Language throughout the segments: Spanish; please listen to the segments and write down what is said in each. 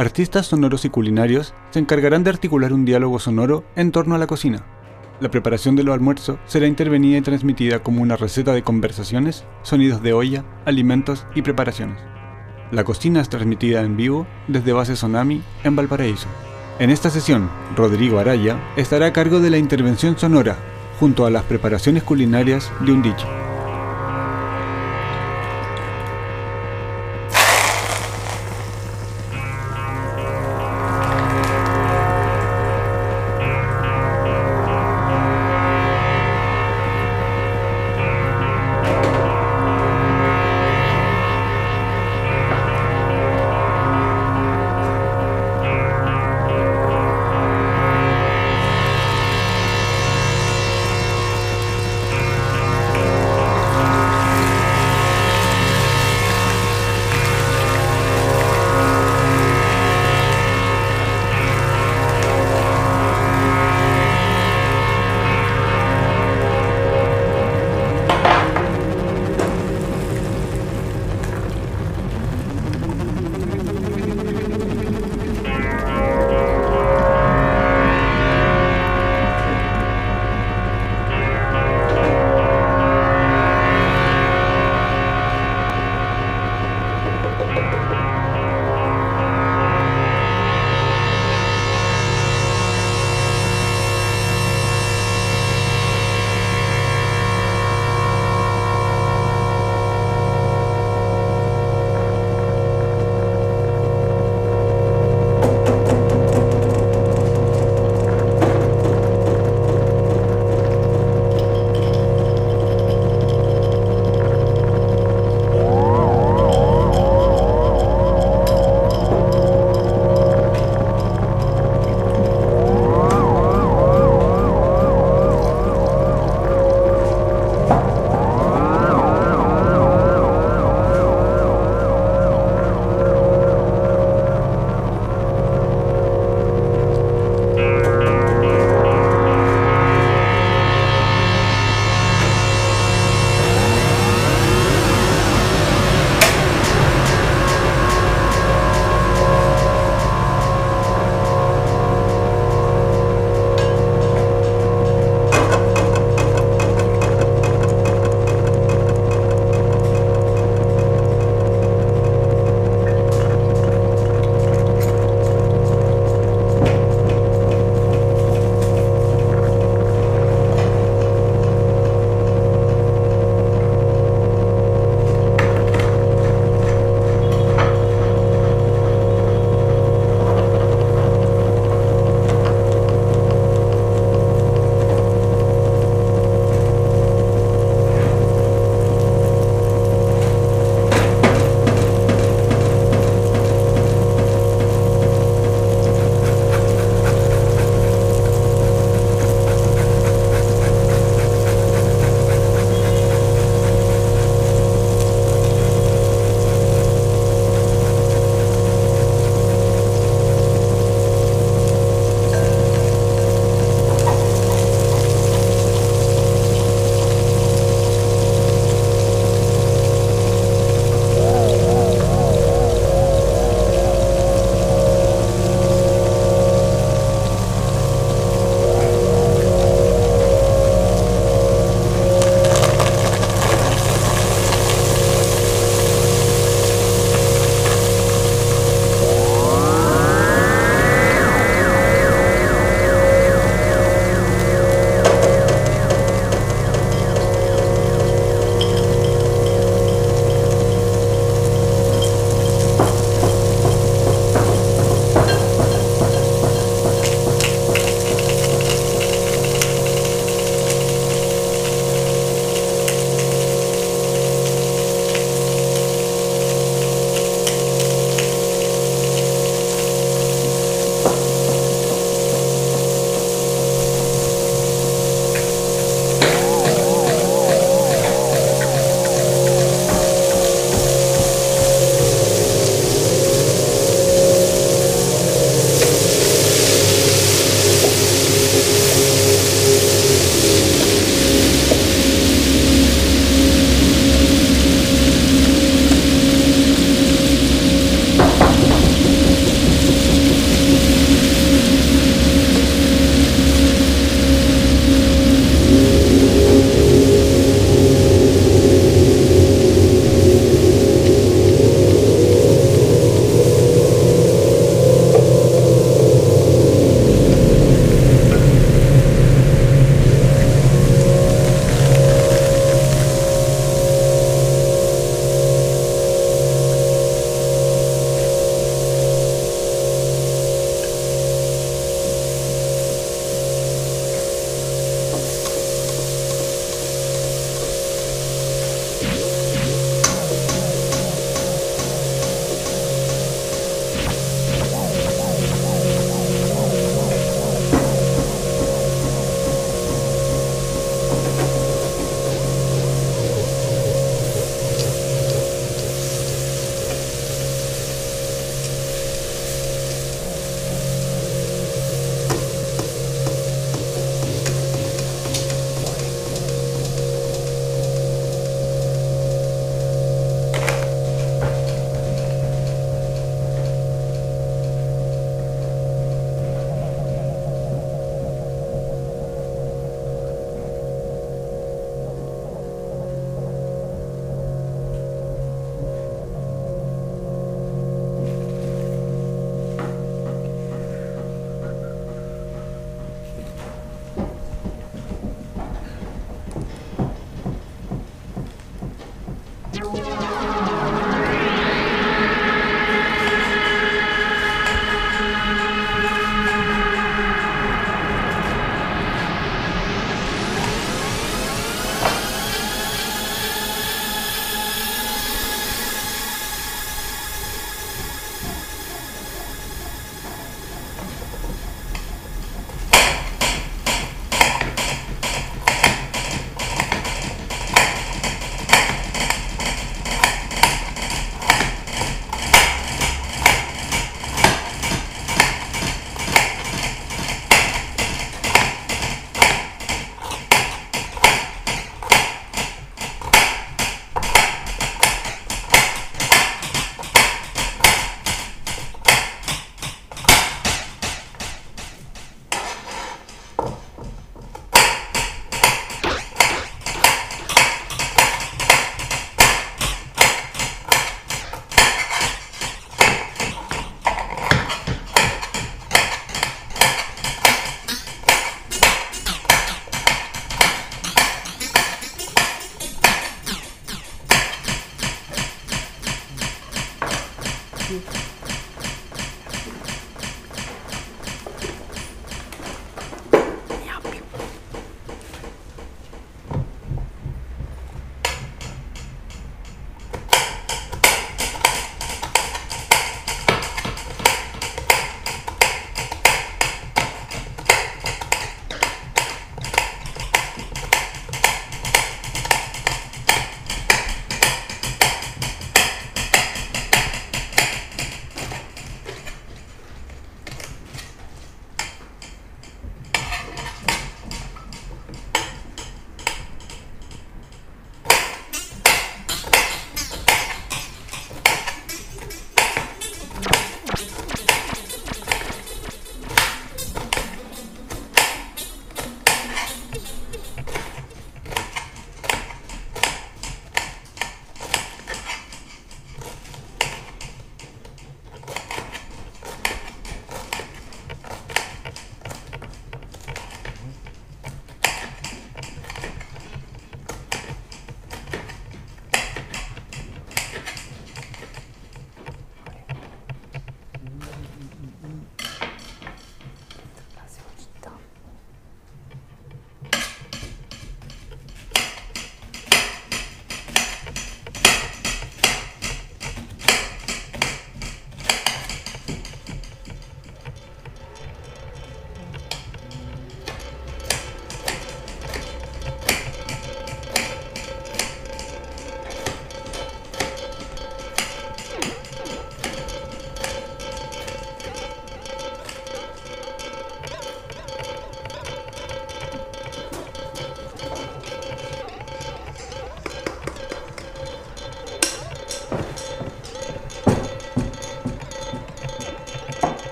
artistas sonoros y culinarios se encargarán de articular un diálogo sonoro en torno a la cocina. La preparación de lo almuerzo será intervenida y transmitida como una receta de conversaciones, sonidos de olla, alimentos y preparaciones. La cocina es transmitida en vivo desde Base Sonami en Valparaíso. En esta sesión, Rodrigo Araya estará a cargo de la intervención sonora, junto a las preparaciones culinarias de un dicho.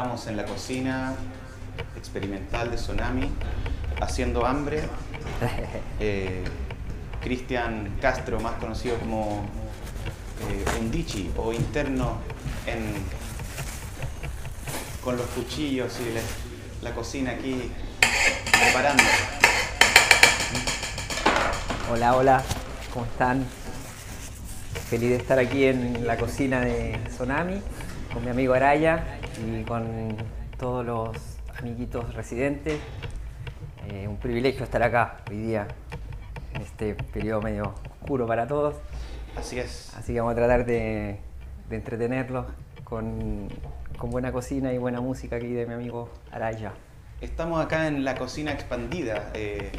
Estamos en la cocina experimental de Tsunami, haciendo hambre. Eh, Cristian Castro, más conocido como eh, Undici o interno en, con los cuchillos y la, la cocina aquí preparando. Hola, hola, ¿cómo están? Feliz de estar aquí en la cocina de Tsunami con mi amigo Araya y con todos los amiguitos residentes. Eh, un privilegio estar acá hoy día, en este periodo medio oscuro para todos. Así es. Así que vamos a tratar de, de entretenerlos con, con buena cocina y buena música aquí de mi amigo Araya. Estamos acá en la cocina expandida, eh,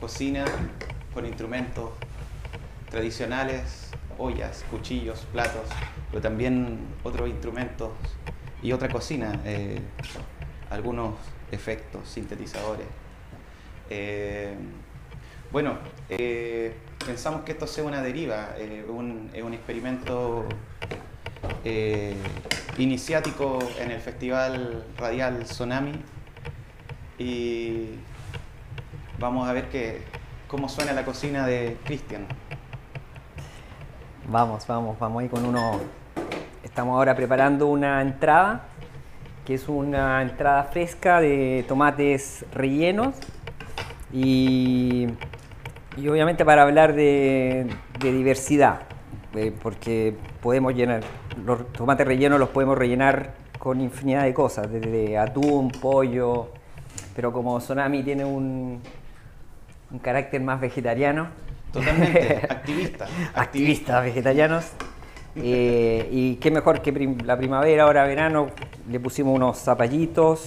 cocina con instrumentos tradicionales, ollas, cuchillos, platos, pero también otros instrumentos y otra cocina, eh, algunos efectos, sintetizadores. Eh, bueno, eh, pensamos que esto sea una deriva, un, un experimento iniciático en el Festival Radial Tsunami y vamos a ver que, cómo suena la cocina de Cristian. Vamos, vamos, vamos ahí con uno. Estamos ahora preparando una entrada, que es una entrada fresca de tomates rellenos. Y, y obviamente para hablar de, de diversidad, eh, porque podemos llenar, los tomates rellenos los podemos rellenar con infinidad de cosas, desde atún, pollo, pero como Tsunami tiene un, un carácter más vegetariano, Totalmente, activista. activistas vegetarianos. Eh, y qué mejor que la primavera, ahora verano, le pusimos unos zapallitos,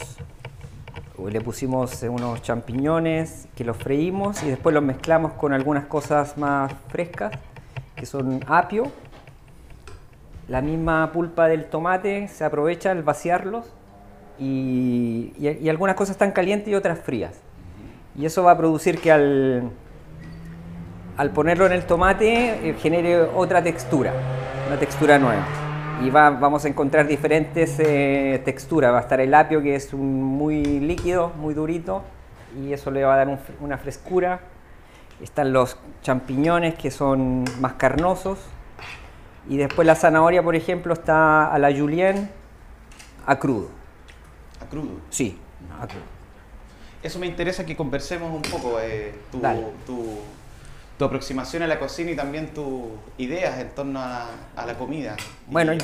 le pusimos unos champiñones que los freímos y después los mezclamos con algunas cosas más frescas, que son apio. La misma pulpa del tomate se aprovecha al vaciarlos y, y- y algunas cosas están calientes y otras frías. Y eso va a producir que al, al ponerlo en el tomate eh, genere otra textura, una textura nueva. Y va- vamos a encontrar diferentes eh, texturas. Va a estar el apio que es un muy líquido, muy durito, y eso le va a dar un una frescura. Están los champiñones que son más carnosos. Y después la zanahoria, por ejemplo, está a la julienne a crudo. A crudo. Sí, a crudo. Eso me interesa que conversemos un poco, eh, tu, tu, tu aproximación a la cocina y también tus ideas en torno a, a la comida y al,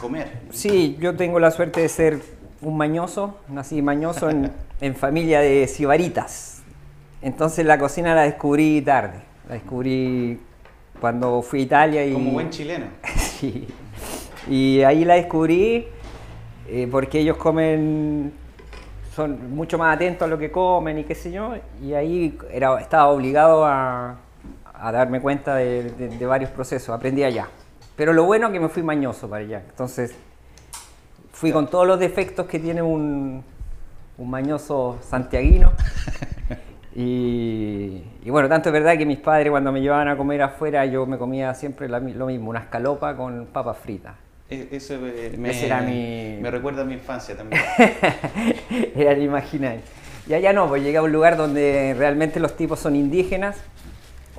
comer. Sí, yo tengo la suerte de ser un mañoso, nací mañoso en, en familia de sibaritas. Entonces la cocina la descubrí tarde, la descubrí cuando fui a Italia y... Como buen chileno. Sí. Y ahí la descubrí eh, porque ellos comen, son mucho más atentos a lo que comen y qué sé yo, y ahí era, estaba obligado a, a darme cuenta de, de- de varios procesos, aprendí allá. Pero lo bueno es que me fui mañoso para allá, entonces fui con todos los defectos que tiene un, un mañoso santiaguino. Y, y bueno, tanto es verdad que mis padres cuando me llevaban a comer afuera yo me comía siempre la lo mismo, una escalopa con papas fritas. E- Eso eh, me, Ese era mi- me recuerda a mi infancia también. Era el imaginario. Y allá no, pues llegué a un lugar donde realmente los tipos son indígenas,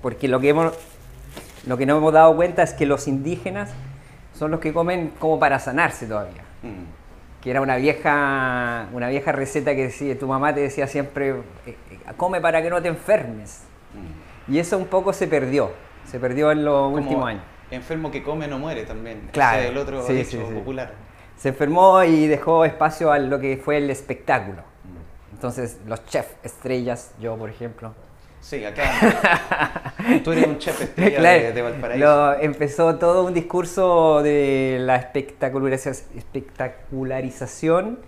porque lo que, hemos, lo que no hemos dado cuenta es que los indígenas son los que comen como para sanarse todavía. Mm. Que era una vieja, una vieja receta que decía, tu mamá te decía siempre, eh, eh, come para que no te enfermes. Mm. Y eso un poco se perdió, se perdió en los Como últimos años. Enfermo que come no muere también. Claro, Ese es el otro sí, dicho sí, sí. popular. Se enfermó y dejó espacio a lo que fue el espectáculo. Mm. Entonces, los chefs estrellas, yo por ejemplo, Sí, acá. Tú eres un chef estrella Claro, de, de Valparaíso. lo- empezó todo un discurso de la espectaculariza- espectacularización,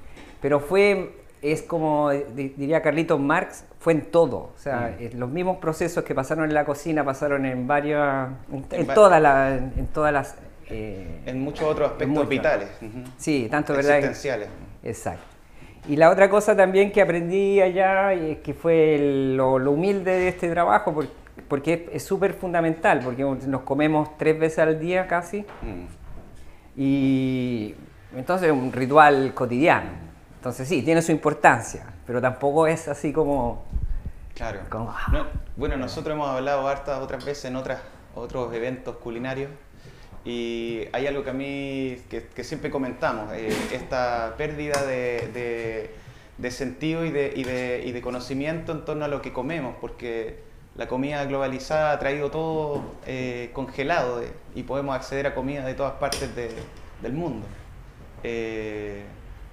pero fue, es como di- diría Carlitos Marx, fue en todo. O sea, Mm. eh, los mismos procesos que pasaron en la cocina pasaron en varias, en, En en va- todas las, en todas las. eh, En muchos otros aspectos vitales. sí, tanto verdad. Existenciales. Exacto. Y la otra cosa también que aprendí allá, y que fue el- lo, lo humilde de este trabajo, por- porque es súper fundamental, porque nos comemos tres veces al día casi, Mm. y entonces es un ritual cotidiano. Entonces sí, tiene su importancia, pero tampoco es así como... Claro. Como- No, bueno, nosotros hemos hablado hartas otras veces en otras, otros eventos culinarios y hay algo que a mí, que, que siempre comentamos, eh, esta pérdida de, de- de sentido y de, y, de, y de conocimiento en torno a lo que comemos, porque la comida globalizada ha traído todo eh, congelado eh, y podemos acceder a comida de todas partes de- del mundo. Eh,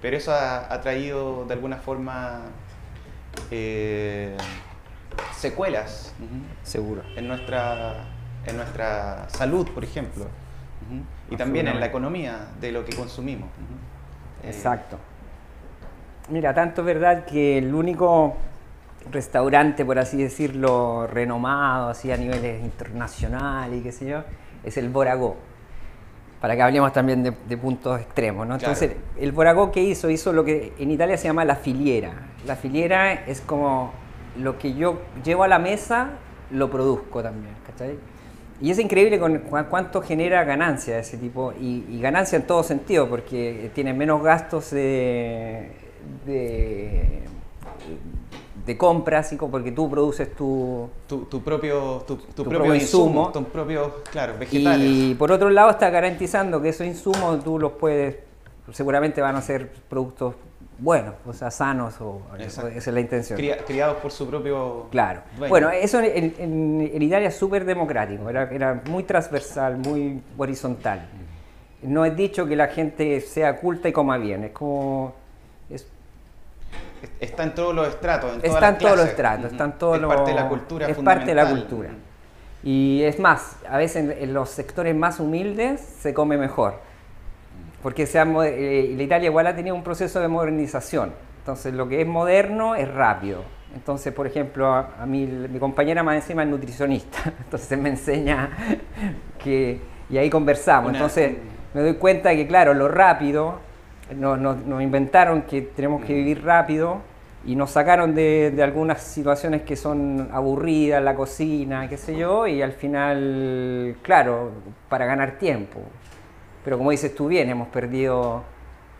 pero eso ha, ha traído de alguna forma eh, secuelas Seguro. en, nuestra, en nuestra salud, por ejemplo, y también en la economía de lo que consumimos. Eh, Exacto. Mira, tanto es verdad que el único restaurante, por así decirlo, renomado, así a niveles internacionales y qué sé yo, es el Boragó. Para que hablemos también de, de puntos extremos, ¿no? Claro. Entonces, el Boragó que hizo, hizo lo que en Italia se llama la filiera. La filiera es como lo que yo llevo a la mesa, lo produzco también, ¿cachai? Y es increíble con cu- cuánto genera ganancia ese tipo, y, y ganancia en todo sentido, porque tiene menos gastos de, de, de compras, porque tú produces tu, Tu, tu propio, tu, propio insumo. tus propios, claro, vegetales. Y por otro lado está garantizando que esos insumos tú los puedes, seguramente van a ser productos buenos, o sea, sanos, o, esa es la intención. Cria- criados por su propio Claro. dueño. Bueno, eso en, en- en Italia es súper democrático, era, era muy transversal, muy horizontal. No es dicho que la gente sea culta y coma bien, es como... es- Está en todos los estratos, en todas está en todos los estratos, Ujú. está en todos Es los... parte de la cultura Es parte de la cultura. Y es más, a veces en, en los sectores más humildes se come mejor. Porque se ha mo- eh, la Italia igual ha tenido un proceso de modernización. Entonces lo que es moderno es rápido. Entonces, por ejemplo, a, a mí, mi compañera más encima es nutricionista. Entonces me enseña que... Y ahí conversamos. Una- Entonces me doy cuenta que, claro, lo rápido, nos, nos- nos inventaron que tenemos que vivir rápido y nos sacaron de, de algunas situaciones que son aburridas, la cocina, qué sé yo, y al final, claro, para ganar tiempo. Pero como dices tú bien, hemos perdido,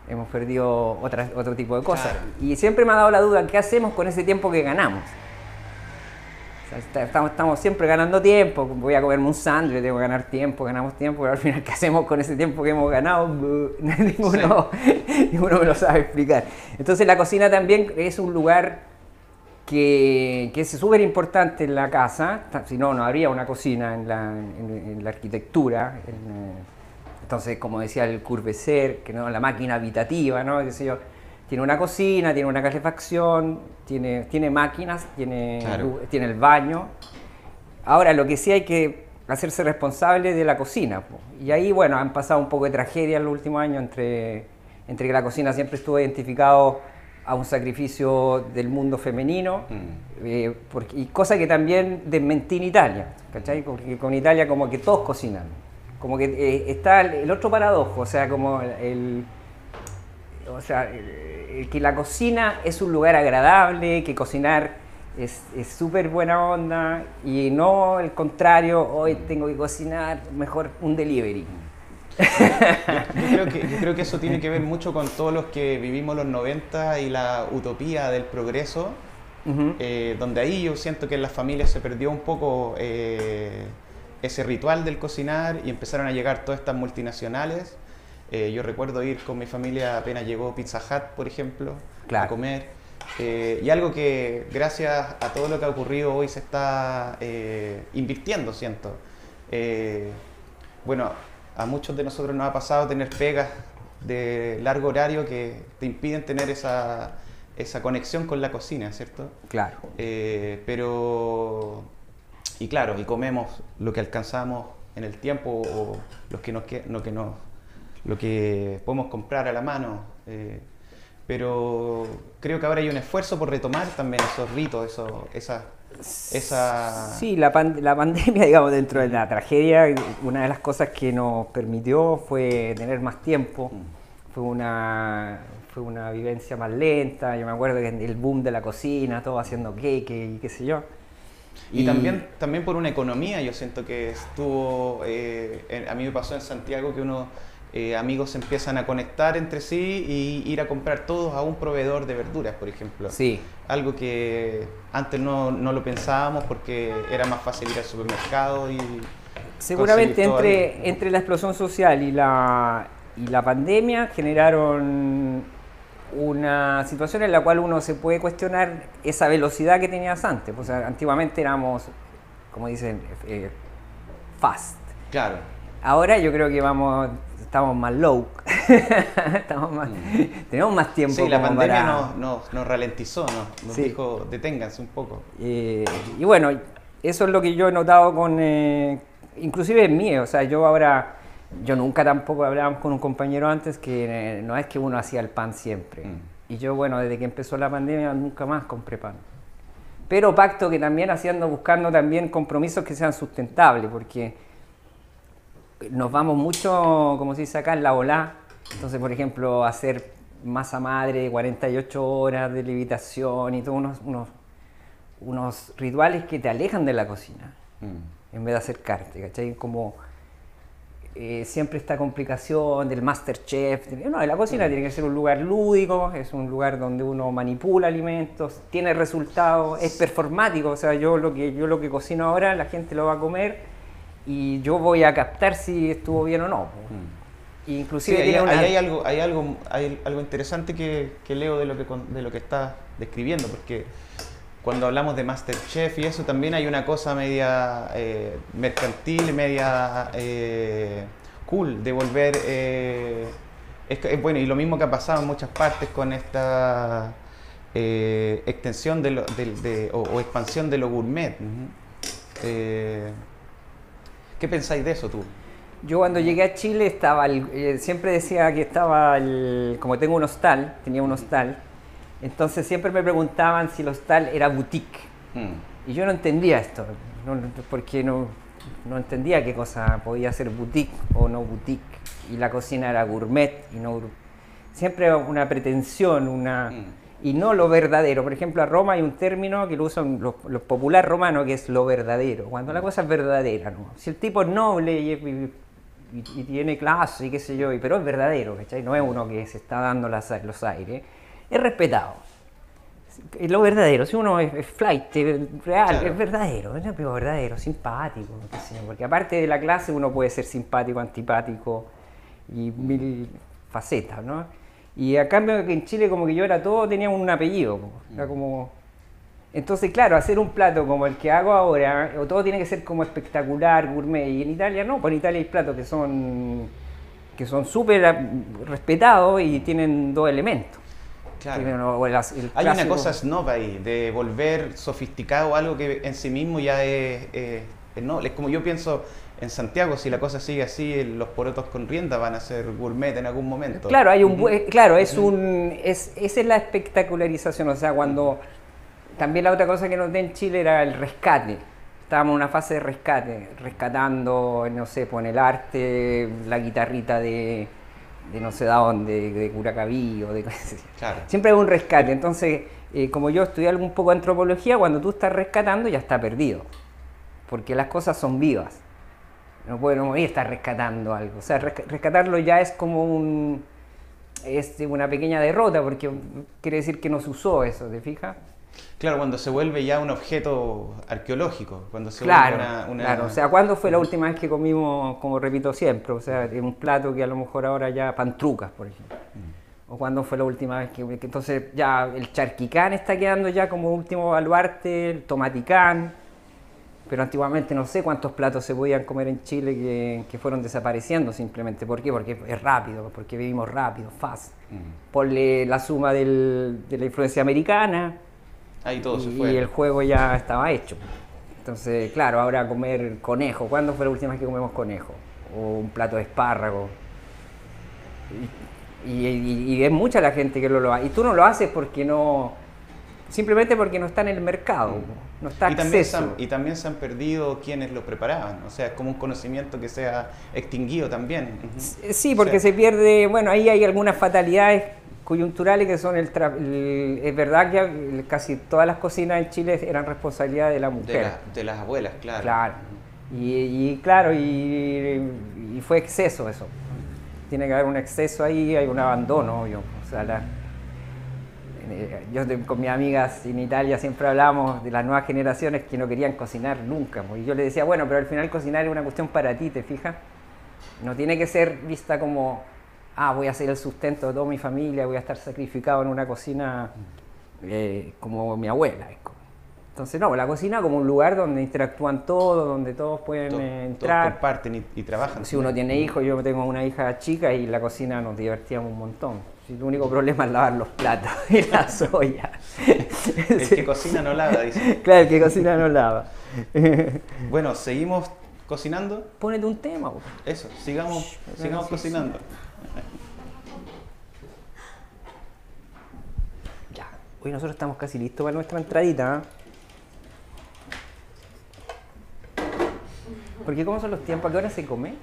hemos perdido otras- otro tipo de cosas. Claro. Y siempre me ha dado la duda, ¿qué hacemos con ese tiempo que ganamos? O sea, estamos, estamos siempre ganando tiempo, voy a comerme un sándwich, tengo que ganar tiempo, ganamos tiempo, pero al final, ¿qué hacemos con ese tiempo que hemos ganado? ninguno, ninguno me lo sabe explicar. Entonces la cocina también es un lugar que, que es súper importante en la casa, si no, no habría una cocina en la, en- en la arquitectura. en, eh, entonces, como decía el Curveser, que no la máquina habitativa, ¿no? Qué sé yo, tiene una cocina, tiene una calefacción, tiene, tiene máquinas, tiene, Claro. tiene el baño. Ahora, lo que sí hay que hacerse responsable de la cocina. po. Y ahí, bueno, han pasado un poco de tragedia en los últimos años entre, entre que la cocina siempre estuvo identificado a un sacrificio del mundo femenino, Mm. eh, porque- y cosa que también desmentí en Italia, ¿cachai? Porque con Italia como que todos cocinan. Como que eh, está el, el otro paradojo, o sea, como el, o sea, eh, que la cocina es un lugar agradable, que cocinar es súper buena onda y no el contrario, hoy tengo que cocinar, mejor un delivery. Yo creo, que, yo creo que eso tiene que ver mucho con todos los que vivimos los 90 y la utopía del progreso, Ujú. eh, donde ahí yo siento que en las familias se perdió un poco eh, ese ritual del cocinar y empezaron a llegar todas estas multinacionales. Eh, yo recuerdo ir con mi familia apenas llegó Pizza Hut, por ejemplo, Claro. a comer. Eh, y algo que gracias a todo lo que ha ocurrido hoy se está eh, invirtiendo, siento. Eh, bueno, a muchos de nosotros nos ha pasado tener pegas de largo horario que te impiden tener esa, esa conexión con la cocina, ¿cierto? Claro. Eh, pero, y claro, y comemos lo que alcanzamos en el tiempo o los que nos, lo, que nos, lo que podemos comprar a la mano. eh, pero creo que ahora hay un esfuerzo por retomar también esos ritos, eso, esa, esa... Sí, la, pan- la pandemia, digamos, dentro de la tragedia, una de las cosas que nos permitió fue tener más tiempo. Fue una, fue una vivencia más lenta. Yo me acuerdo que el boom de la cocina, todo haciendo queque y qué sé yo. Y, también, también por una economía, yo siento que estuvo, eh, a mí me pasó en Santiago que unos eh, amigos empiezan a conectar entre sí y ir a comprar todos a un proveedor de verduras, por ejemplo. Sí. Algo que antes no, no lo pensábamos porque era más fácil ir al supermercado y... Seguramente entre, entre la explosión social y la, y la pandemia generaron una situación en la cual uno se puede cuestionar esa velocidad que tenías antes. O sea, antiguamente éramos, como dicen, eh, fast. Claro. Ahora yo creo que vamos, estamos más low. estamos más, mm. Tenemos más tiempo. Sí, la pandemia nos, nos, ralentizó, nos, dijo, deténganse un poco. Eh, y bueno, eso es lo que yo he notado con, eh, inclusive en mí, o sea, yo ahora yo nunca tampoco hablábamos con un compañero antes que eh, no es que uno hacía el pan siempre. Mm. Y yo, bueno, desde que empezó la pandemia nunca más compré pan. Pero pacto que también haciendo, buscando también compromisos que sean sustentables, porque nos vamos mucho, como se dice acá, en la ola. Entonces, por ejemplo, hacer masa madre, 48 horas de levitación y todos unos, unos, unos, rituales que te alejan de la cocina, mm. en vez de acercarte, ¿cachai? Como eh, siempre esta complicación del master chef. No, la cocina tiene que ser un lugar lúdico, es un lugar donde uno manipula alimentos, tiene resultados, es performático. O sea, yo lo que yo lo que cocino ahora, la gente lo va a comer y yo voy a captar si estuvo bien o no. Mm. Inclusive hay, hay, algo, hay algo, hay algo interesante que, que leo de lo que de lo que estás describiendo, porque cuando hablamos de Masterchef y eso también hay una cosa media eh, mercantil, media eh, cool de volver... Eh, bueno, y lo mismo que ha pasado en muchas partes con esta extensión de, de, o, expansión de lo gourmet. ¿Qué pensáis de eso tú? Yo cuando llegué a Chile estaba, siempre decía que estaba, el, como tengo un hostal, tenía un hostal, entonces siempre me preguntaban si el hostal era boutique. Hmm. Y yo no entendía esto, porque no, no entendía qué cosa podía ser boutique o no boutique. Y la cocina era gourmet y no siempre una pretensión, una hmm. y no lo verdadero. Por ejemplo, a Roma hay un término que lo usan los, populares romanos que es lo verdadero. Cuando la cosa es verdadera, ¿no? Si el tipo es noble y, tiene clase y qué sé yo, pero es verdadero, ¿cachai? No es uno que se está dando los aires es respetado. Es lo verdadero, si uno es, flight, real, es verdadero, es verdadero, simpático, porque aparte de la clase uno puede ser simpático, antipático y mil facetas, ¿no? Y a cambio en Chile como que yo era todo, tenía un apellido, era como... Entonces, claro, hacer un plato como el que hago ahora, o todo tiene que ser como espectacular, gourmet, y en Italia no, pues en Italia hay platos que son que son súper respetados y tienen dos elementos. Hay una cosa snob ahí, de volver sofisticado algo que en sí mismo ya es, no, es como yo pienso en Santiago, si la cosa sigue así, los porotos con rienda van a ser gourmet en algún momento. Claro, hay un, claro, es un, es, esa es la espectacularización, o sea, cuando también la otra cosa que noté en Chile era el rescate. Estábamos en una fase de rescate, rescatando, no sé, con el arte, la guitarrita de, de no sé de dónde, de Curacaví o de... Siempre hay un rescate. Entonces, eh, como yo estudié un poco de antropología, cuando tú estás rescatando ya está perdido. Porque las cosas son vivas. No puede no estar rescatando algo. O sea, rescatarlo ya es como un... Es una pequeña derrota porque quiere decir que no se usó eso, ¿te fijas? Claro, cuando se vuelve ya un objeto arqueológico, cuando se claro, vuelve una, Claro, o sea, ¿cuándo fue la última vez que comimos, como repito siempre, o sea, un plato que a lo mejor ahora ya pantrucas, por ejemplo? Mm. ¿O cuándo fue la última vez que, Entonces ya el charquicán está quedando ya como último baluarte, el tomaticán, pero antiguamente no sé cuántos platos se podían comer en Chile que, fueron desapareciendo simplemente. ¿Por qué? Porque es rápido, porque vivimos rápido, fast. Mm. Ponle la suma de la influencia americana, Ahí todo y, se fue. Y el juego ya estaba hecho. Entonces, claro, ahora comer conejo. ¿Cuándo fue la última vez que comemos conejo? O un plato de espárrago. Y, es mucha la gente que lo, hace. Y tú no lo haces porque no. Simplemente porque no está en el mercado. No está y también, se han, y también se han perdido quienes lo preparaban. O sea, es como un conocimiento que se ha extinguido también. Sí, porque se pierde. Bueno, ahí hay algunas fatalidades coyunturales que son el, tra- el- es verdad que casi todas las cocinas en Chile eran responsabilidad de la De, mujer. la- de las abuelas, claro. Claro. Y, y claro, y, y fue exceso eso. Tiene que haber un exceso ahí, hay un abandono, obvio. O sea, la- eh, yo de- con mis amigas en Italia siempre hablábamos de las nuevas generaciones que no querían cocinar nunca. pues, Y yo les decía, bueno, pero al final cocinar es una cuestión para ti, ¿te fijas? No tiene que ser vista como, ah, voy a hacer el sustento de toda mi familia, voy a estar sacrificado en una cocina eh, como mi abuela. Entonces, no, la cocina como un lugar donde interactúan todos, donde todos pueden To- eh, todos entrar. comparten y, y trabajan. Si uno tiene hijos, yo tengo una hija chica y la cocina nos divertíamos un montón. El único problema es lavar los platos y la soya. El que cocina no lava, dice. Claro, el que cocina no lava. Bueno, seguimos cocinando. Pónete un tema. po. Eso, sigamos, sigamos sí, cocinando. Hoy nosotros estamos casi listos para nuestra entradita. ¿ah? Porque ¿cómo son los tiempos? ¿A qué hora se come?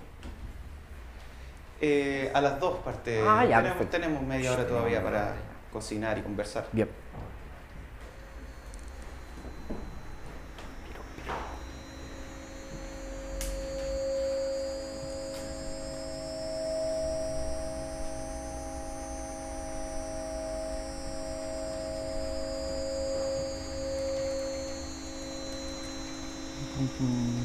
Eh, a las dos partes. Ah, ya, tenemos, tenemos media hora todavía para cocinar y conversar. Bien. Quesito.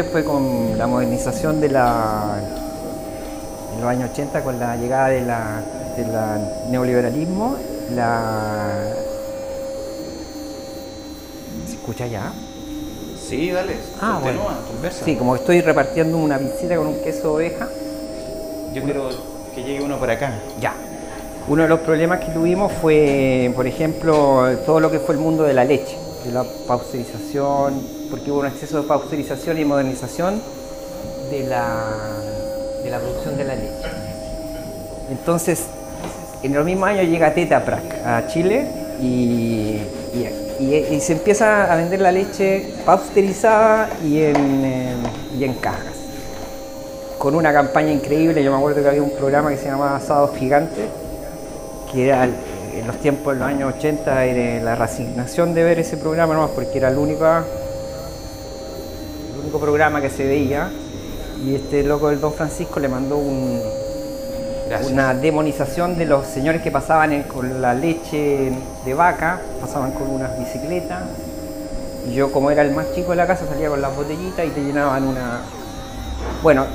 Chile fue con la modernización de la en los años 80 con la llegada de la, de la neoliberalismo, la ¿se escucha ya? Sí, dale. Ah, bueno. conversa. Sí, como estoy repartiendo una pizzita con un queso de oveja, Yo quiero que llegue uno por acá. Ya. Uno de los problemas que tuvimos fue, por ejemplo, todo lo que fue el mundo de la leche, de la pasteurización, porque hubo un exceso de pasteurización y modernización de la, de la producción de la leche. Entonces, en los mismos años llega Tetra Pak a Chile y, y- se empieza a vender la leche pasteurizada y en, eh, y en cajas con una campaña increíble. Yo me acuerdo que había un programa que se llamaba Asados Gigantes, que era en los tiempos de los años 80, era la resignación de ver ese programa nomás, porque era el único, programa que se veía. Y este loco del Don Francisco le mandó un- una demonización de los señores que pasaban en- con la leche de vaca, pasaban con unas bicicletas. Y yo, como era el más chico de la casa, salía con las botellitas y te llenaban una. Bueno,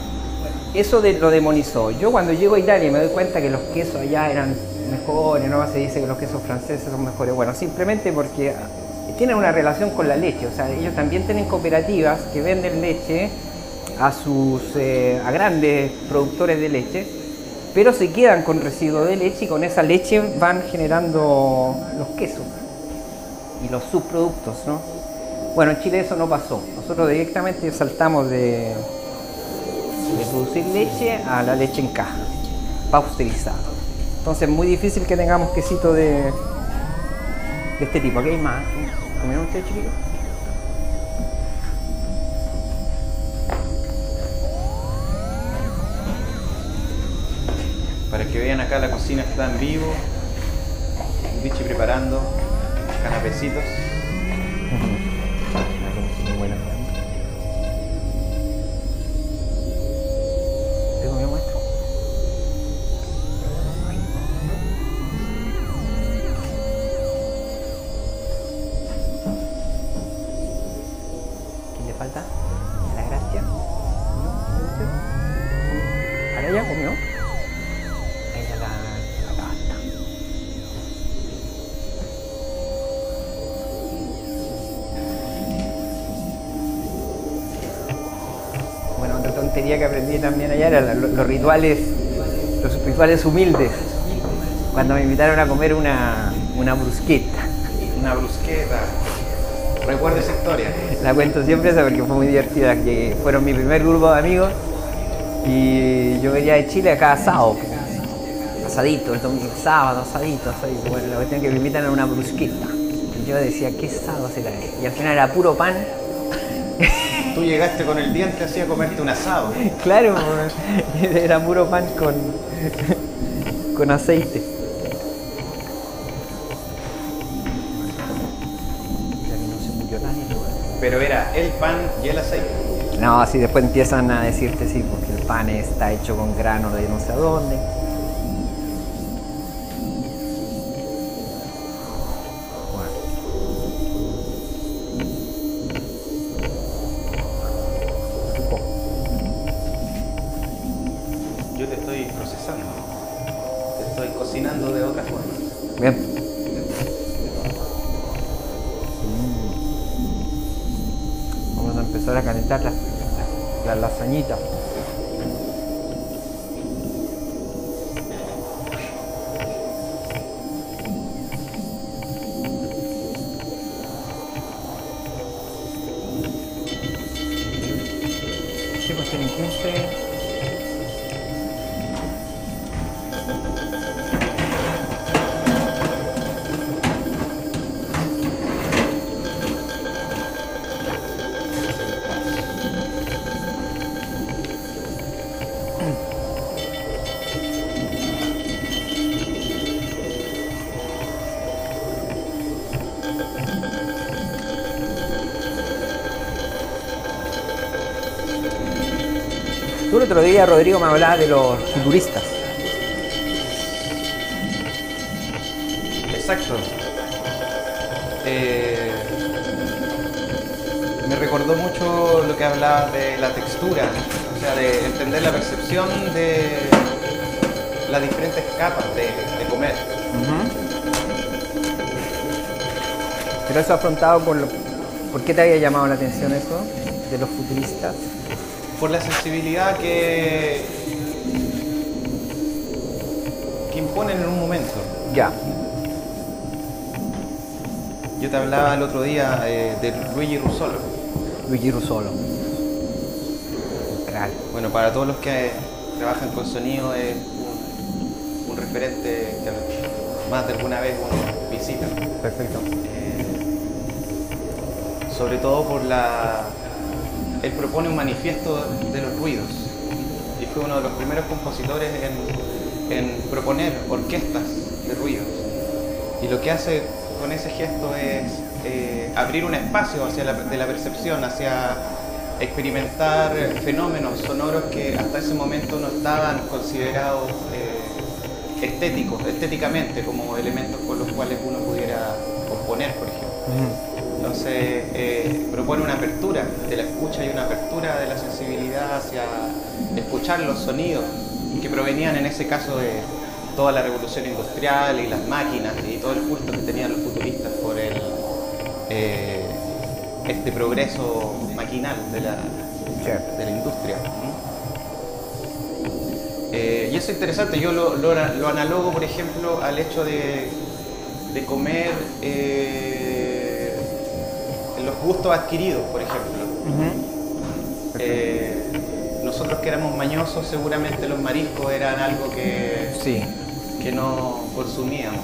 eso de, lo demonizó. Yo cuando llego a Italia me doy cuenta que los quesos allá eran mejores, no se dice que los quesos franceses son mejores. Bueno, simplemente porque tienen una relación con la leche. O sea, ellos también tienen cooperativas que venden leche a sus eh, a grandes productores de leche, pero se quedan con residuos de leche y con esa leche van generando los quesos y los subproductos, ¿no? Bueno, en Chile eso no pasó. Nosotros directamente saltamos de, producir leche a la leche en caja, pasteurizada. Entonces es muy difícil que tengamos quesito de, de este tipo. Aquí hay más. ¿Comieron ustedes, chiquillos? Para que vean acá la cocina está en vivo. Vichy preparando canapecitos. Que también allá era la- lo- los rituales, los rituales humildes. Cuando me invitaron a comer una, una brusqueta. Una brusqueta. Recuerda esa historia. La cuento siempre esa porque fue muy divertida, que fueron mi primer grupo de amigos y yo venía de Chile acá asado, asadito, el domingo, sábado, asadito, asadito. Bueno, la cuestión es que me invitan a una brusqueta. Y yo decía, ¿qué asado será? este? Y al final era puro pan. Tú llegaste con el diente así a comerte un asado. Claro, era puro pan con, con aceite. ¿no? Pero era el pan y el aceite. No, así después empiezan a decirte sí, porque el pan está hecho con grano de no sé a dónde. Otro día, Rodrigo, me hablabas de los futuristas. Exacto. Eh, me recordó mucho lo que hablaba de la textura, o sea, de entender la percepción de las diferentes capas de, de comer. Pero eso afrontado por lo... ¿Por qué te había llamado la atención eso de los futuristas? Por la sensibilidad que, que imponen en un momento. Ya. Yo te hablaba el otro día eh, de Luigi Russolo. Luigi Russolo. Claro. Bueno, para todos los que trabajan con sonido es un, un referente que más de alguna vez uno visita. Perfecto. Eh, sobre todo por la... Él propone un manifiesto de los ruidos y fue uno de los primeros compositores en, proponer orquestas de ruidos. Y lo que hace con ese gesto es eh, abrir un espacio hacia la, de la percepción, hacia experimentar fenómenos sonoros que hasta ese momento no estaban considerados eh, estéticos, estéticamente, como elementos con los cuales uno pudiera componer, por ejemplo. Entonces eh, propone una apertura de la escucha y una apertura de la sensibilidad hacia escuchar los sonidos que provenían en ese caso de toda la revolución industrial y las máquinas y todo el culto que tenían los futuristas por el, eh, este progreso maquinal de la, de la industria. Eh, y eso es interesante, yo lo, lo, lo analogo, por ejemplo, al hecho de, de comer eh, gustos adquiridos, por ejemplo. Eh, nosotros que éramos mañosos, seguramente los mariscos eran algo que, Sí. que no consumíamos.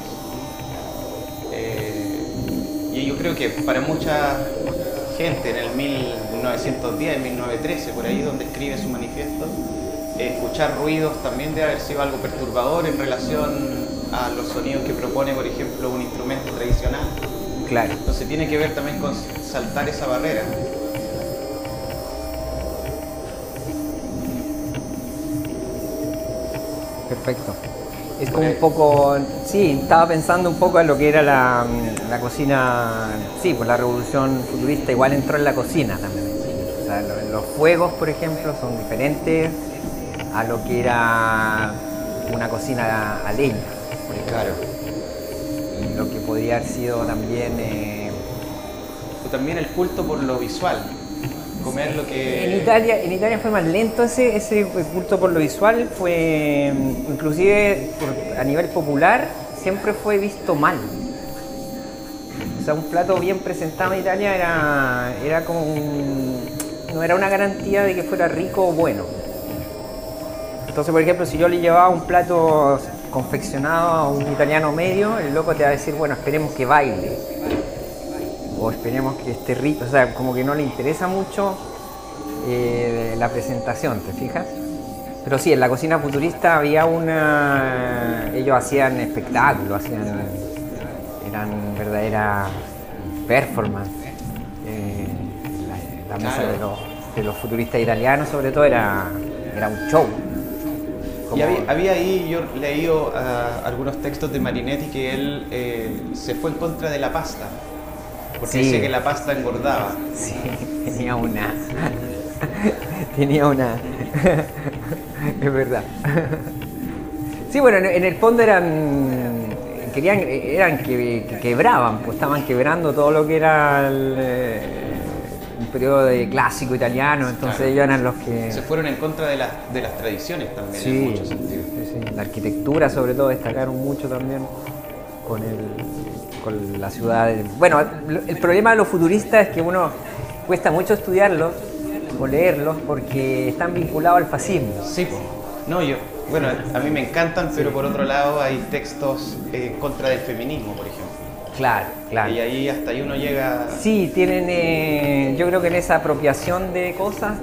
Eh, y yo creo que para mucha gente en el 1910, 1913, por ahí donde escribe su manifiesto, escuchar ruidos también debe haber sido algo perturbador en relación a los sonidos que propone, por ejemplo, un instrumento tradicional. Claro. Entonces tiene que ver también con saltar esa barrera. Perfecto. Es como un poco, sí, estaba pensando un poco en lo que era la, la cocina, sí, pues la revolución futurista igual entró en la cocina también. O sea, lo- los fuegos, por ejemplo, son diferentes a lo que era una cocina a leña. Claro. Podría haber sido también... eh, O también el culto por lo visual. Comer lo que... En Italia, en Italia fue más lento ese, ese culto por lo visual, fue mm, inclusive a nivel popular siempre fue visto mal. O sea, un plato bien presentado en Italia era, era como un- no era una garantía de que fuera rico o bueno. Entonces, por ejemplo, si yo le llevaba un plato confeccionado a un italiano medio, el loco te va a decir, bueno, esperemos que baile o esperemos que esté rico, o sea, como que no le interesa mucho eh, la presentación, ¿te fijas? Pero sí, en la cocina futurista había una... Ellos hacían espectáculos, hacían... eran verdaderas performance. Eh, la, mesa de los, los futuristas italianos sobre todo era, era un show. Y había, había ahí, yo leído ah, algunos textos de Marinetti que él eh, se fue en contra de la pasta. Porque Sí. decía que la pasta engordaba. Sí, tenía una. tenía una. es verdad. sí, bueno, en, el fondo eran. Querían, eran que, que quebraban, pues estaban quebrando todo lo que era el, eh, un periodo de clásico italiano, entonces Claro. ellos eran los que. Se fueron en contra de, las de las tradiciones también, en Sí, muchos sentidos. sí, sí. La arquitectura, sobre todo, destacaron mucho también con, el, con la ciudad. de- Bueno, el problema de los futuristas es que uno cuesta mucho estudiarlos o leerlos porque están vinculados al fascismo. Sí, no, yo, bueno, a mí me encantan, pero por otro lado hay textos en contra del feminismo, por ejemplo. Claro, claro. Y ahí hasta ahí uno llega... Sí, tienen, eh, yo creo que en esa apropiación de cosas,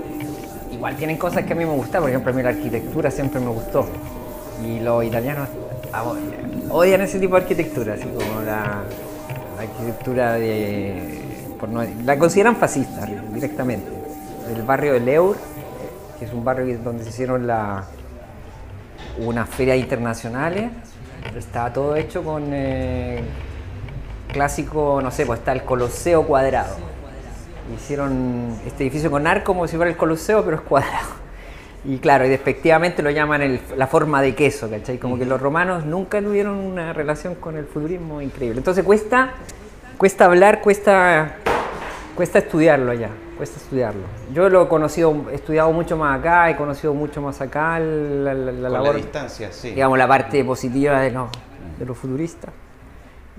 igual tienen cosas que a mí me gustan, por ejemplo, a mí la arquitectura siempre me gustó. Y los italianos odian ese tipo de arquitectura, así como la, la arquitectura de... por no- la consideran fascista directamente. Del barrio de Leur, que es un barrio donde se hicieron la, unas ferias internacionales, estaba todo hecho con... eh, clásico, no sé, pues está el Coloseo cuadrado. Hicieron este edificio con arco como si fuera el Coloseo, pero es cuadrado. Y claro, y despectivamente lo llaman el- la forma de queso, ¿cachai? Como que los romanos nunca tuvieron una relación con el futurismo increíble. Entonces cuesta, cuesta hablar, cuesta, cuesta estudiarlo allá, cuesta estudiarlo. Yo lo he conocido, he estudiado mucho más acá, he conocido mucho más acá la, la- la con la labor distancia, sí. digamos, la parte positiva de los futuristas.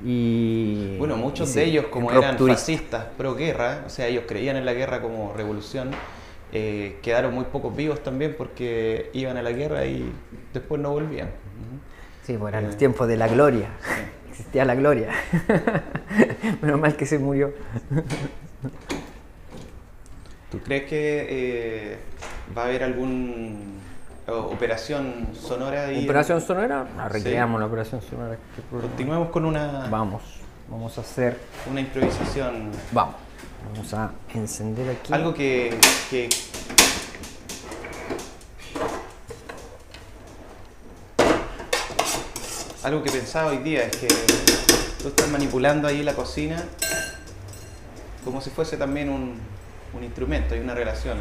Y, Bueno, muchos sí, de ellos, como eran fascistas pro guerra, o sea, ellos creían en la guerra como revolución, eh, quedaron muy pocos vivos también porque iban a la guerra y después no volvían. Sí, pues eran los tiempos de la gloria. Existía la gloria. Menos mal que se murió. ¿Tú crees que eh, va a haber algún operación sonora ahí? ¿Operación sonora? Ah, Sí. recreamos la operación sonora. Continuemos con una, Vamos, vamos a hacer. una improvisación. Vamos. Vamos a encender aquí. Algo que, que- Algo que pensaba hoy día es que tú estás manipulando ahí la cocina como si fuese también un, un instrumento y una relación.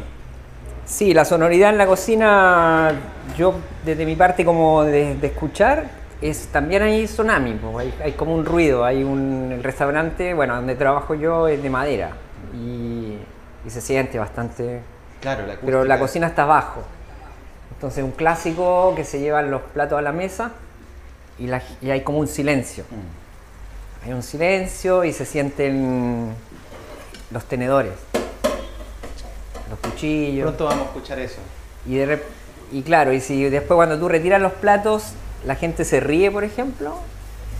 Sí, la sonoridad en la cocina, yo desde mi parte como de, de escuchar, es también hay tsunami, pues, hay, hay como un ruido, hay un el restaurante, bueno, donde trabajo yo es de madera y, y se siente bastante, Claro, la pero la cocina está abajo. Entonces un clásico que se llevan los platos a la mesa y, la- y hay como un silencio. Mm. Hay un silencio y se sienten los tenedores, los cuchillos. Pronto vamos a escuchar eso. Y, de y claro, y si después cuando tú retiras los platos, la gente se ríe, por ejemplo,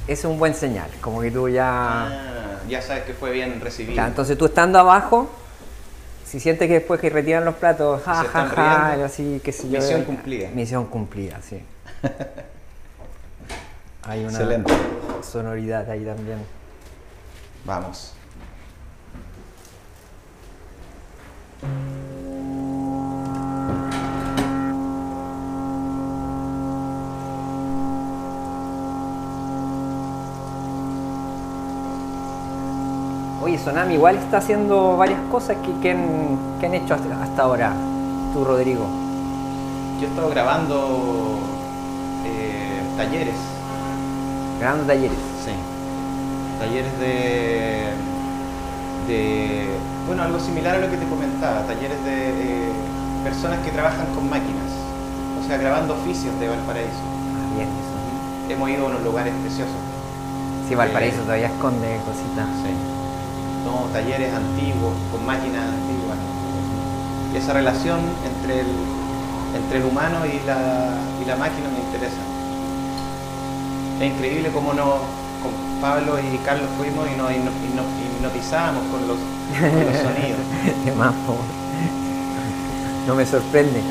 es un buen señal. Como que tú ya... Ah, ya sabes que fue bien recibido. Ya, entonces tú estando abajo, si sientes que después que retiran los platos, ja, Se ja, ja, riendo. así, qué sé yo. Misión eh, cumplida. Misión cumplida, sí. Hay una Excelente. sonoridad ahí también. Vamos. Oye, Sonami igual está haciendo varias cosas que, que han, que han hecho hasta, hasta ahora, tú, Rodrigo. Yo he estado grabando eh, talleres. Grabando talleres. Sí. Talleres de, de. Bueno, algo similar a lo que te comentaba. Talleres de eh, personas que trabajan con máquinas. O sea, grabando oficios de Valparaíso. Ah, bien, eso. Hemos ido a unos lugares preciosos. Sí, Valparaíso Eh, todavía esconde cositas. Sí. No, talleres antiguos, con máquinas antiguas. Y esa relación entre el, entre el humano y la, y la máquina me interesa. Es increíble cómo no, con Pablo y Carlos fuimos y nos hipnotizábamos con los, con los sonidos. Más, po. No me sorprende.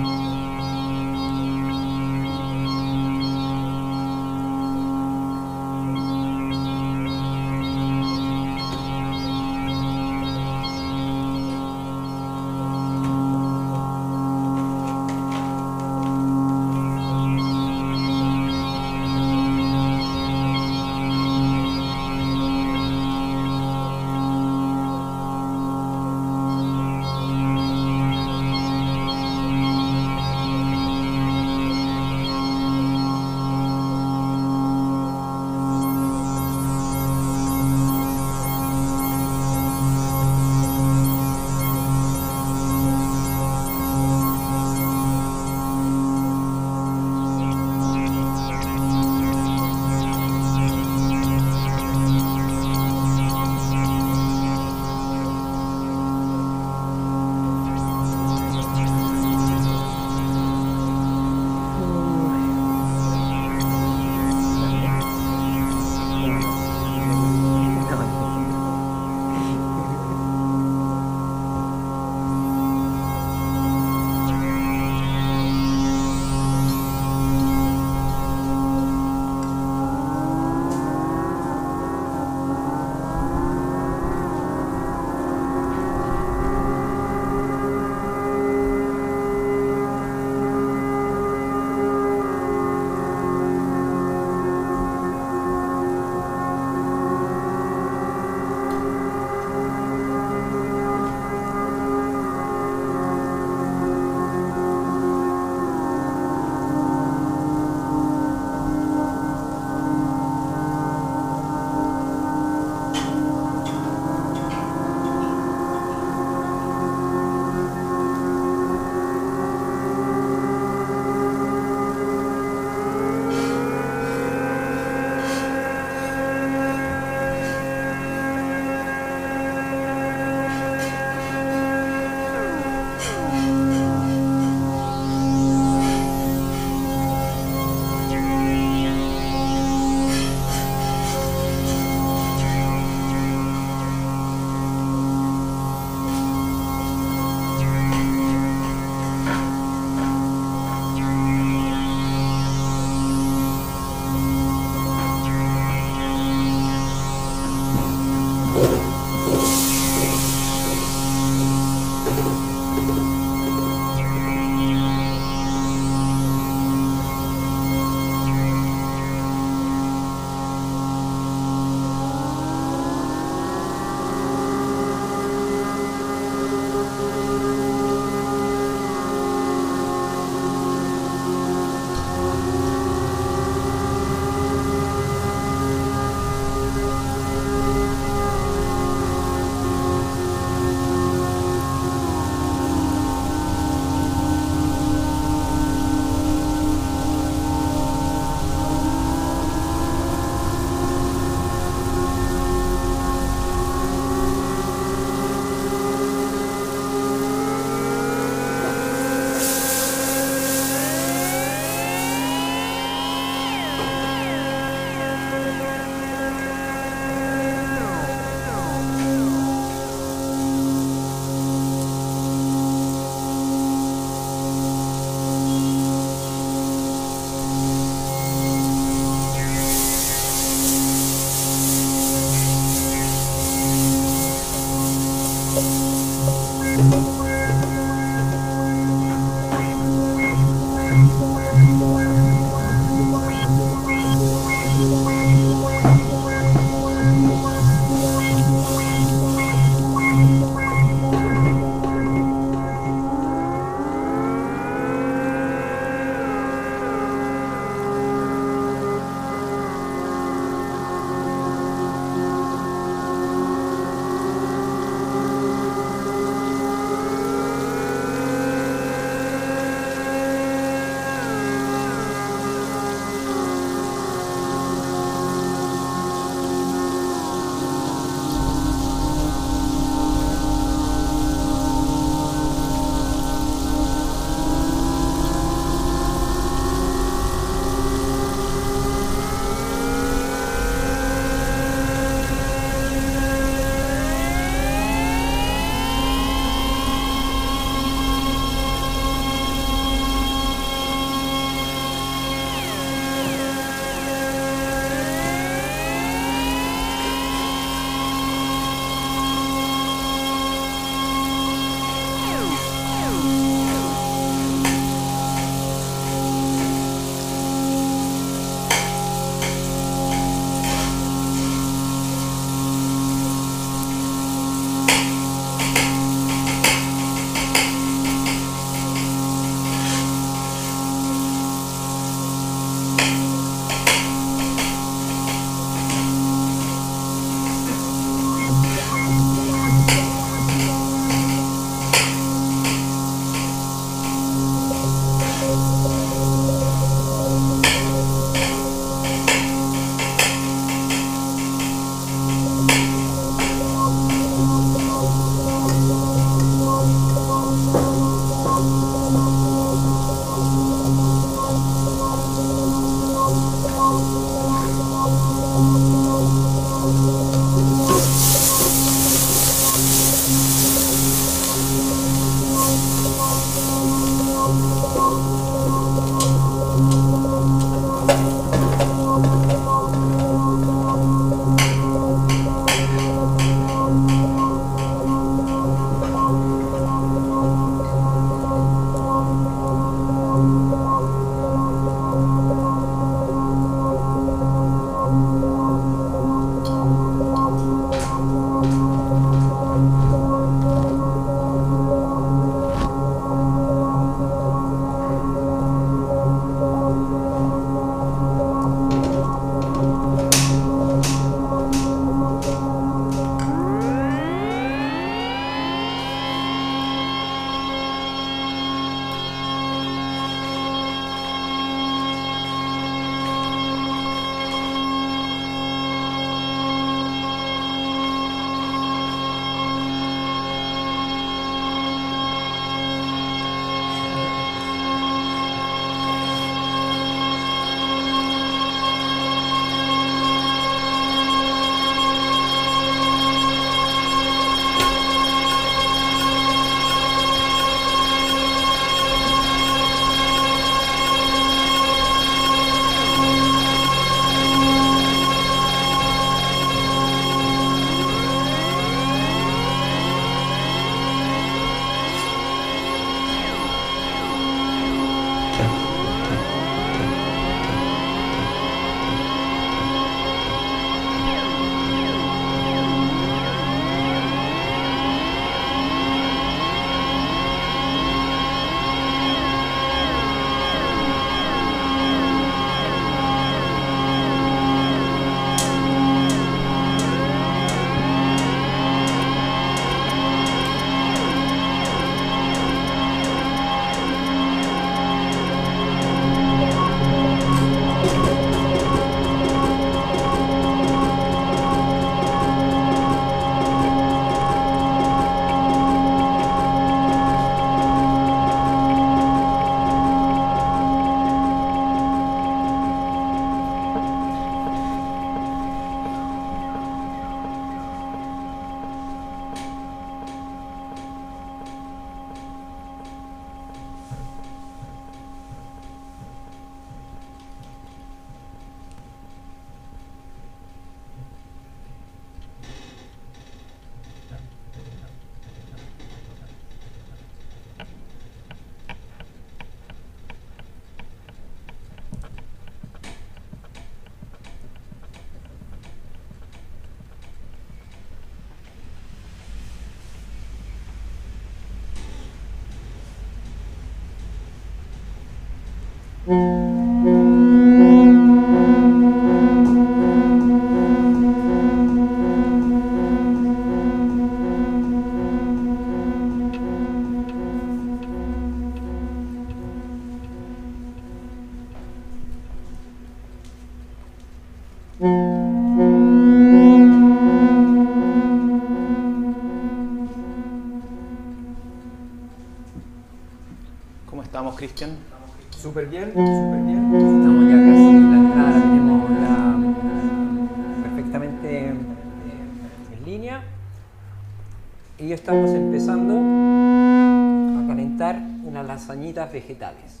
Lasañitas vegetales.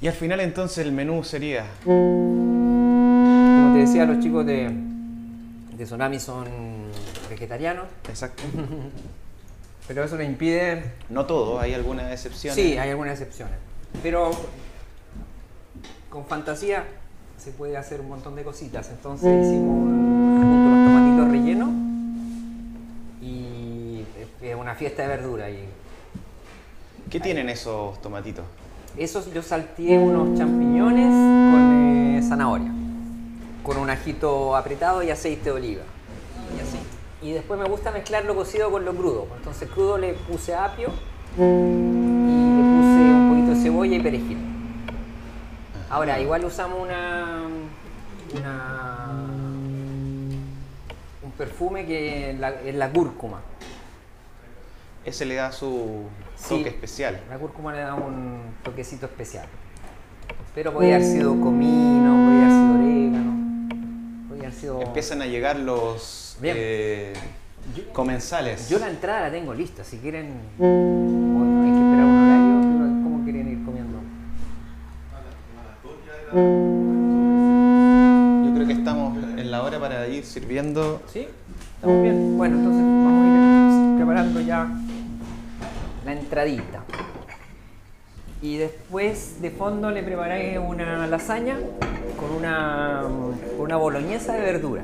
Y al final entonces el menú sería... Como te decía, los chicos de, de Tsunami son vegetarianos, Exacto. pero eso no impide No todo, hay algunas excepciones. Sí, hay algunas excepciones. Pero con fantasía se puede hacer un montón de cositas. Entonces hicimos un- unos tomatitos rellenos y es una fiesta de verdura. Y ¿Qué tienen esos tomatitos? esos yo salteé unos champiñones con eh, zanahoria, con un ajito apretado y aceite de oliva. Y así. Y después me gusta mezclar lo cocido con lo crudo. Entonces crudo le puse apio y le puse un poquito de cebolla y perejil. Ahora, igual usamos una, una un perfume que es la, es la cúrcuma. Ese le da su Sí. toque especial. La cúrcuma le da un toquecito especial. Pero podría haber sido comino, podría haber sido orégano, podría haber sido... Empiezan a llegar los eh, comensales. Yo la entrada la tengo lista, si quieren... Bueno, hay que esperar un horario, ¿cómo quieren ir comiendo? Yo creo que estamos en la hora para ir sirviendo. ¿Sí? ¿Estamos bien? Bueno, entonces vamos a ir preparando ya entradita. Y después de fondo le preparé una lasaña con una, una boloñesa de verdura.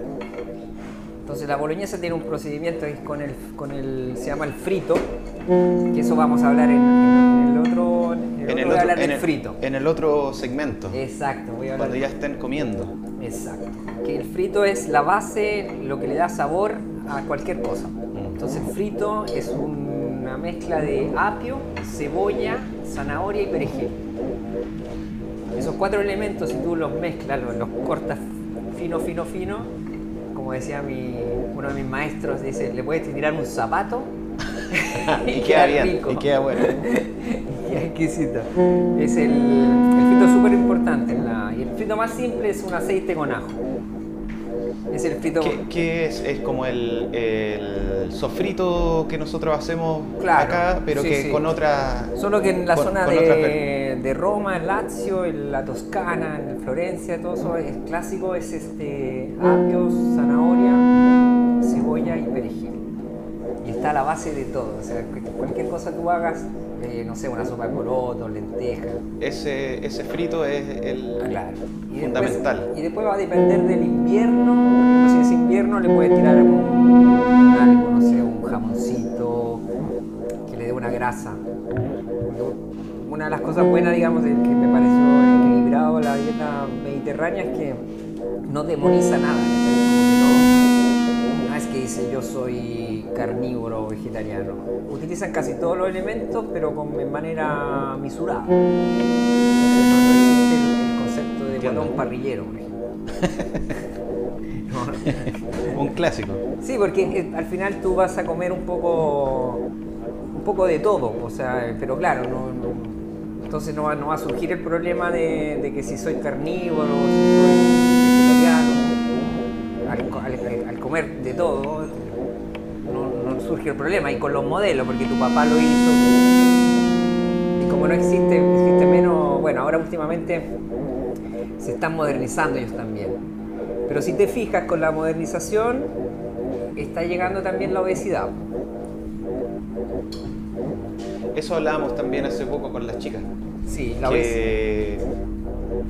Entonces la boloñesa tiene un procedimiento que es con el, con el se llama el frito, que eso vamos a hablar en, en el otro, en el otro a hablar en del el- frito. en el otro segmento. Exacto, voy a hablar Cuando ya estén comiendo. Exacto. Que el frito es la base, lo que le da sabor a cualquier cosa. Entonces el frito es una mezcla de apio, cebolla, zanahoria y perejil. Esos cuatro elementos, si tú los mezclas, los, los cortas fino, fino, fino, como decía mi, uno de mis maestros, dice, le puedes tirar un zapato y queda bien, rico. y queda bueno. Y exquisito. Es el, el frito súper importante. y el frito más simple es un aceite con ajo. Es el frito. ¿Qué, qué es? Es como el, el sofrito que nosotros hacemos Claro, acá, pero sí, que sí. con otra. Solo que en la con- zona con de, de Roma, en Lazio, en la Toscana, en Florencia, todo eso es clásico, es este apio, zanahoria, está la base de todo. O sea, cu- cualquier cosa que tú hagas, eh, no sé, una sopa de porotos, lentejas, Ese, ese frito es el Claro. Y fundamental. Después, y después va a depender del invierno. Por ejemplo, si es invierno, le puedes tirar un, algo, no sé, un jamoncito que le dé una grasa. Una de las cosas buenas, digamos, que me pareció equilibrado la dieta mediterránea es que no demoniza nada. no, dice yo soy carnívoro o vegetariano. Utilizan casi todos los elementos, pero con, de manera misurada. Entonces, no, el, concepto de guatón parrillero. No. Un clásico. Sí, porque eh, al final tú vas a comer un poco, un poco de todo, o sea, pero claro, no, no- entonces no va, no va a surgir el problema de, de que si soy carnívoro, si soy vegetariano, al- al comer de todo, no, no surge el problema. Y con los modelos, porque tu papá lo hizo, y como no existe, existe menos, bueno, ahora últimamente se están modernizando ellos también. Pero si te fijas con la modernización, está llegando también la obesidad. Eso hablábamos también hace poco con las chicas. Sí, la obesidad. que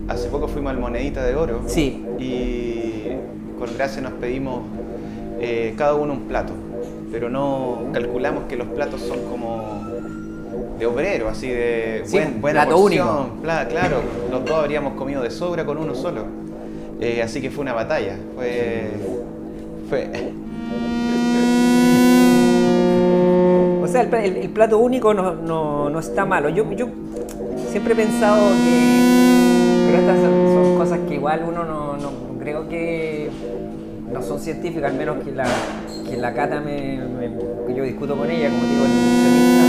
hace poco fuimos al Monedita de Oro Sí. y con Gracia nos pedimos eh, cada uno un plato, pero no calculamos que los platos son como de obrero, así de Sí, buen- buena plato porción. único. Pla- claro, los dos habríamos comido de sobra con uno solo. Eh, así que fue una batalla. Fue. fue O sea, el, pla- el- el plato único no, no- no está malo. Yo, yo siempre he pensado que. Pero estas son, son cosas que igual uno no, no- creo que no son científicas, al menos que la, que la Cata me, me- yo discuto con ella, como digo, el nutricionista.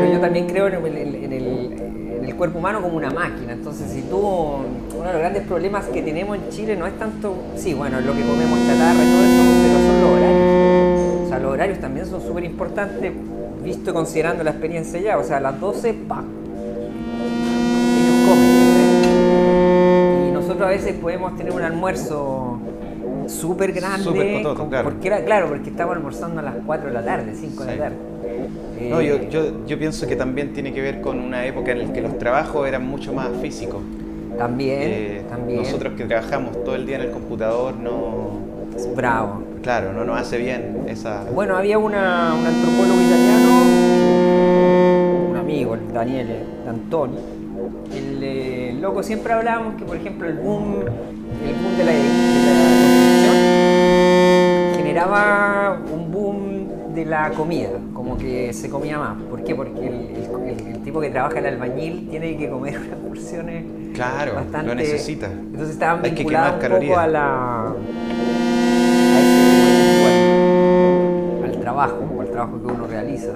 Pero yo también creo en el, en el- en el cuerpo humano como una máquina. Entonces, si tú. Uno de los grandes problemas que tenemos en Chile no es tanto. Sí, bueno, lo que comemos chatarra y todo eso, pero son los horarios. O sea, los horarios también son súper importantes, visto y considerando la experiencia ya. O sea, a las 12, pa. A veces podemos tener un almuerzo súper grande. Súper cototo, con- claro. Porque era, claro, porque estamos almorzando a las 4 de la tarde, 5 de Sí. la tarde. No, yo, Eh, yo, yo pienso que también tiene que ver con una época en la que los trabajos eran mucho más físicos. También, Eh, también. Nosotros que trabajamos todo el día en el computador, no. Bravo. Claro, no nos hace bien esa. Bueno, había una, un antropólogo italiano, un amigo, el Daniele D'Antoni. El, eh, loco siempre hablábamos que, por ejemplo, el boom, el boom de la, de la generaba un boom de la comida, como que se comía más. ¿Por qué? Porque el, el- el tipo que trabaja el albañil tiene que comer unas porciones Claro, lo bastante. necesita. Entonces estaban Hay que vinculados quemar un poco a la. a ese cuerpo, al trabajo, o al trabajo que uno realiza.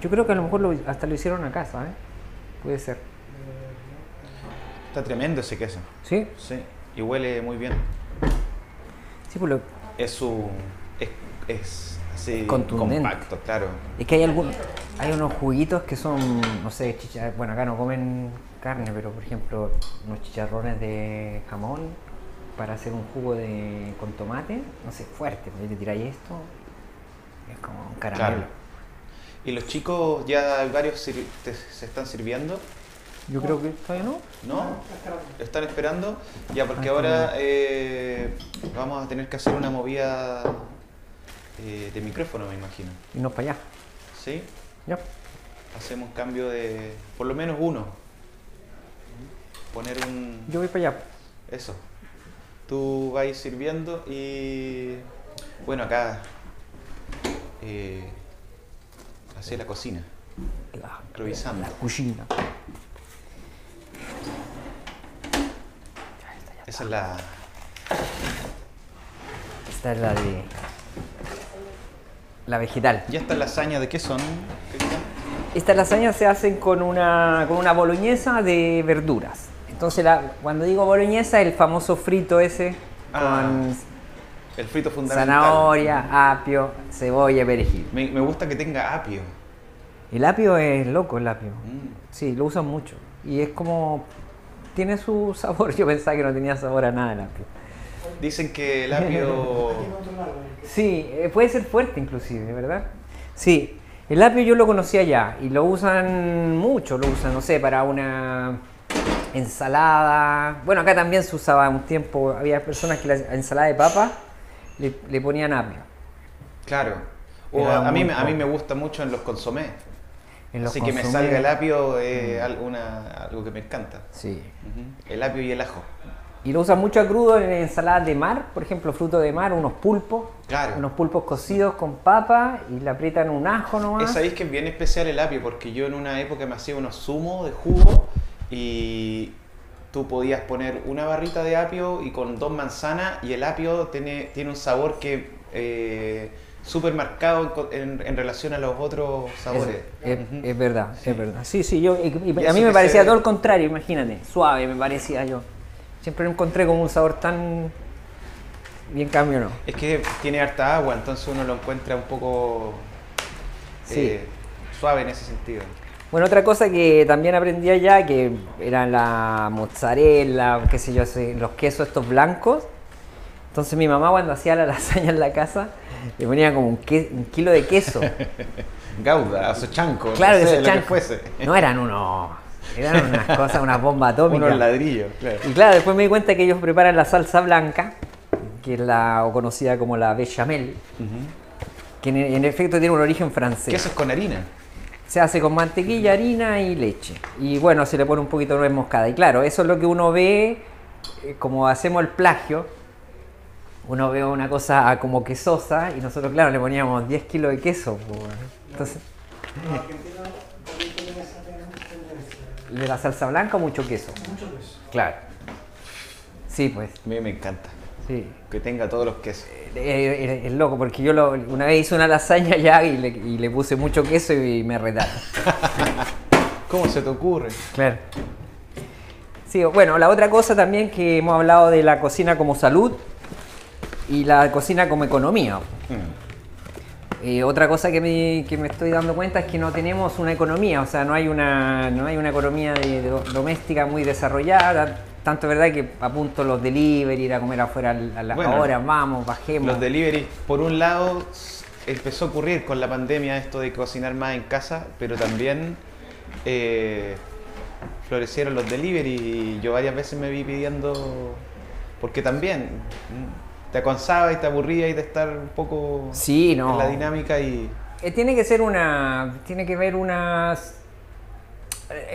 Yo creo que a lo mejor lo- hasta lo hicieron a casa, ¿eh? Puede ser. Está tremendo ese queso. ¿Sí? Sí. Y huele muy bien. Sí, pues lo, Es su. Es, es así. Contundente. Compacto, claro. Es que hay algunos, hay unos juguitos que son, no sé, chicha, bueno, acá no comen carne, pero por ejemplo, unos chicharrones de jamón para hacer un jugo de con tomate, no sé, fuerte, porque le tiráis esto, es como un caramelo. Claro. Y los chicos, ya varios te- se están sirviendo, Yo creo que todavía no. ¿no? Están esperando. Ya, porque Ah, ahora eh, vamos a tener que hacer una movida eh, de micrófono, me imagino. Y no para allá. ¿Sí? Ya. Hacemos un cambio de. por lo menos uno. Poner un. Yo voy para allá. Eso. Tú vas sirviendo y. Bueno, acá. Eh, hacia la cocina. La, Improvisando. la cocina. Esa es la. Esta es la de. La vegetal. ¿Ya estas lasañas de qué son? Estas lasañas se hacen con una, con una boloñesa de verduras. Entonces, la- cuando digo boloñesa, el famoso frito ese Ah, con El frito fundamental. zanahoria, apio, cebolla, perejil. Me, me gusta que tenga apio. El apio es loco, el apio. Mm. Sí, lo usan mucho. Y es como. Tiene su sabor. Yo pensaba que no tenía sabor a nada el apio. Dicen que el apio. Sí, eh, puede ser fuerte inclusive, ¿verdad? Sí, el apio yo lo conocía ya y lo usan mucho, lo usan, no sé, para una ensalada. Bueno, acá también se usaba un tiempo, había personas que la ensalada de papa le, le ponían apio. Claro. O a, mí, a mí me gusta mucho en los consomés. En los Así que me salga el apio es una- algo que me encanta. Sí. El apio y el ajo. Y lo usan mucho a crudo en ensaladas de mar, por ejemplo, fruto de mar, unos pulpos. Claro. Unos pulpos cocidos con papa y le aprietan un ajo nomás. Sabéis que es bien especial el apio, porque yo en una época me hacía unos zumos de jugo y tú podías poner una barrita de apio y con dos manzanas y el apio tiene, tiene un sabor que eh, súper marcado en en, relación a los otros sabores. Es, verdad, es verdad. Sí, sí, yo, y- y Y a mí me parecía se- todo el contrario, imagínate. Suave me parecía yo. Siempre lo encontré como un sabor tan... Bien cambio no. Es que tiene harta agua, entonces uno lo encuentra un poco Sí. eh, suave en ese sentido. Bueno, otra cosa que también aprendí allá, que eran la mozzarella, qué sé yo, los quesos estos blancos. Entonces mi mamá cuando hacía la lasaña en la casa, le ponía como un, que- un kilo de queso. Gauda, chanco, Claro, no sé, lo que fuese. No eran unos... Eran unas cosas, unas bombas atómicas. Unos ladrillos, claro. Y claro, después me di cuenta que ellos preparan la salsa blanca, que es la o conocida como la bechamel, que en, en efecto tiene un origen francés. Quesos con harina. Se hace con mantequilla, harina y leche. Y bueno, se le pone un poquito de nuez moscada. Y claro, eso es lo que uno ve, eh, como hacemos el plagio. Uno ve una cosa como quesosa y nosotros, claro, le poníamos 10 kilos de queso. Entonces, de la salsa blanca mucho queso. Mucho queso. Claro. Sí, pues. A mí me encanta. Sí. Que tenga todos los quesos. Eh, eh, Es loco, porque yo lo- una vez hice una lasaña ya y le, y le puse mucho queso y me retaron. ¿Cómo se te ocurre? Claro. Sí, bueno, la otra cosa también que hemos hablado de la cocina como salud y la cocina como economía. Mm. Eh, otra cosa que me, que me estoy dando cuenta es que no tenemos una economía, o sea, no hay una, no hay una economía de- de- doméstica muy desarrollada. Tanto es verdad que apunto los delivery, ir a comer afuera a las Bueno, horas, vamos, bajemos. Los delivery, por un lado, empezó a ocurrir con la pandemia esto de cocinar más en casa, pero también eh, florecieron los delivery y yo varias veces me vi pidiendo, porque también mm, te acansaba y te aburría y de estar un poco Sí, no. en la dinámica y Eh, tiene que ser una. Tiene que ver unas.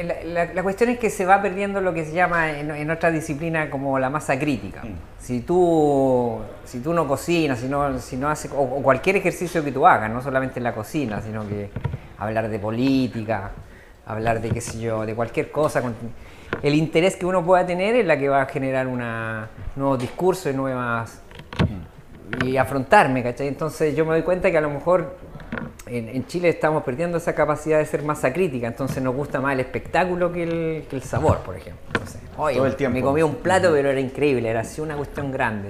La, la- la cuestión es que se va perdiendo lo que se llama en, en otra disciplina como la masa crítica. Mm. Si tú si tú no cocinas, si no, si no haces, o, o cualquier ejercicio que tú hagas, no solamente en la cocina, sino que hablar de política, hablar de qué sé yo, de cualquier cosa, con- el interés que uno pueda tener es la que va a generar una, nuevos discursos y nuevas y afrontarme, ¿cachai? Entonces yo me doy cuenta que a lo mejor en, en Chile estamos perdiendo esa capacidad de ser masa crítica, entonces nos gusta más el espectáculo que el, que el sabor, por ejemplo. No sé, oye, Todo el tiempo. me comí un plato, pero era increíble, era así una cuestión grande.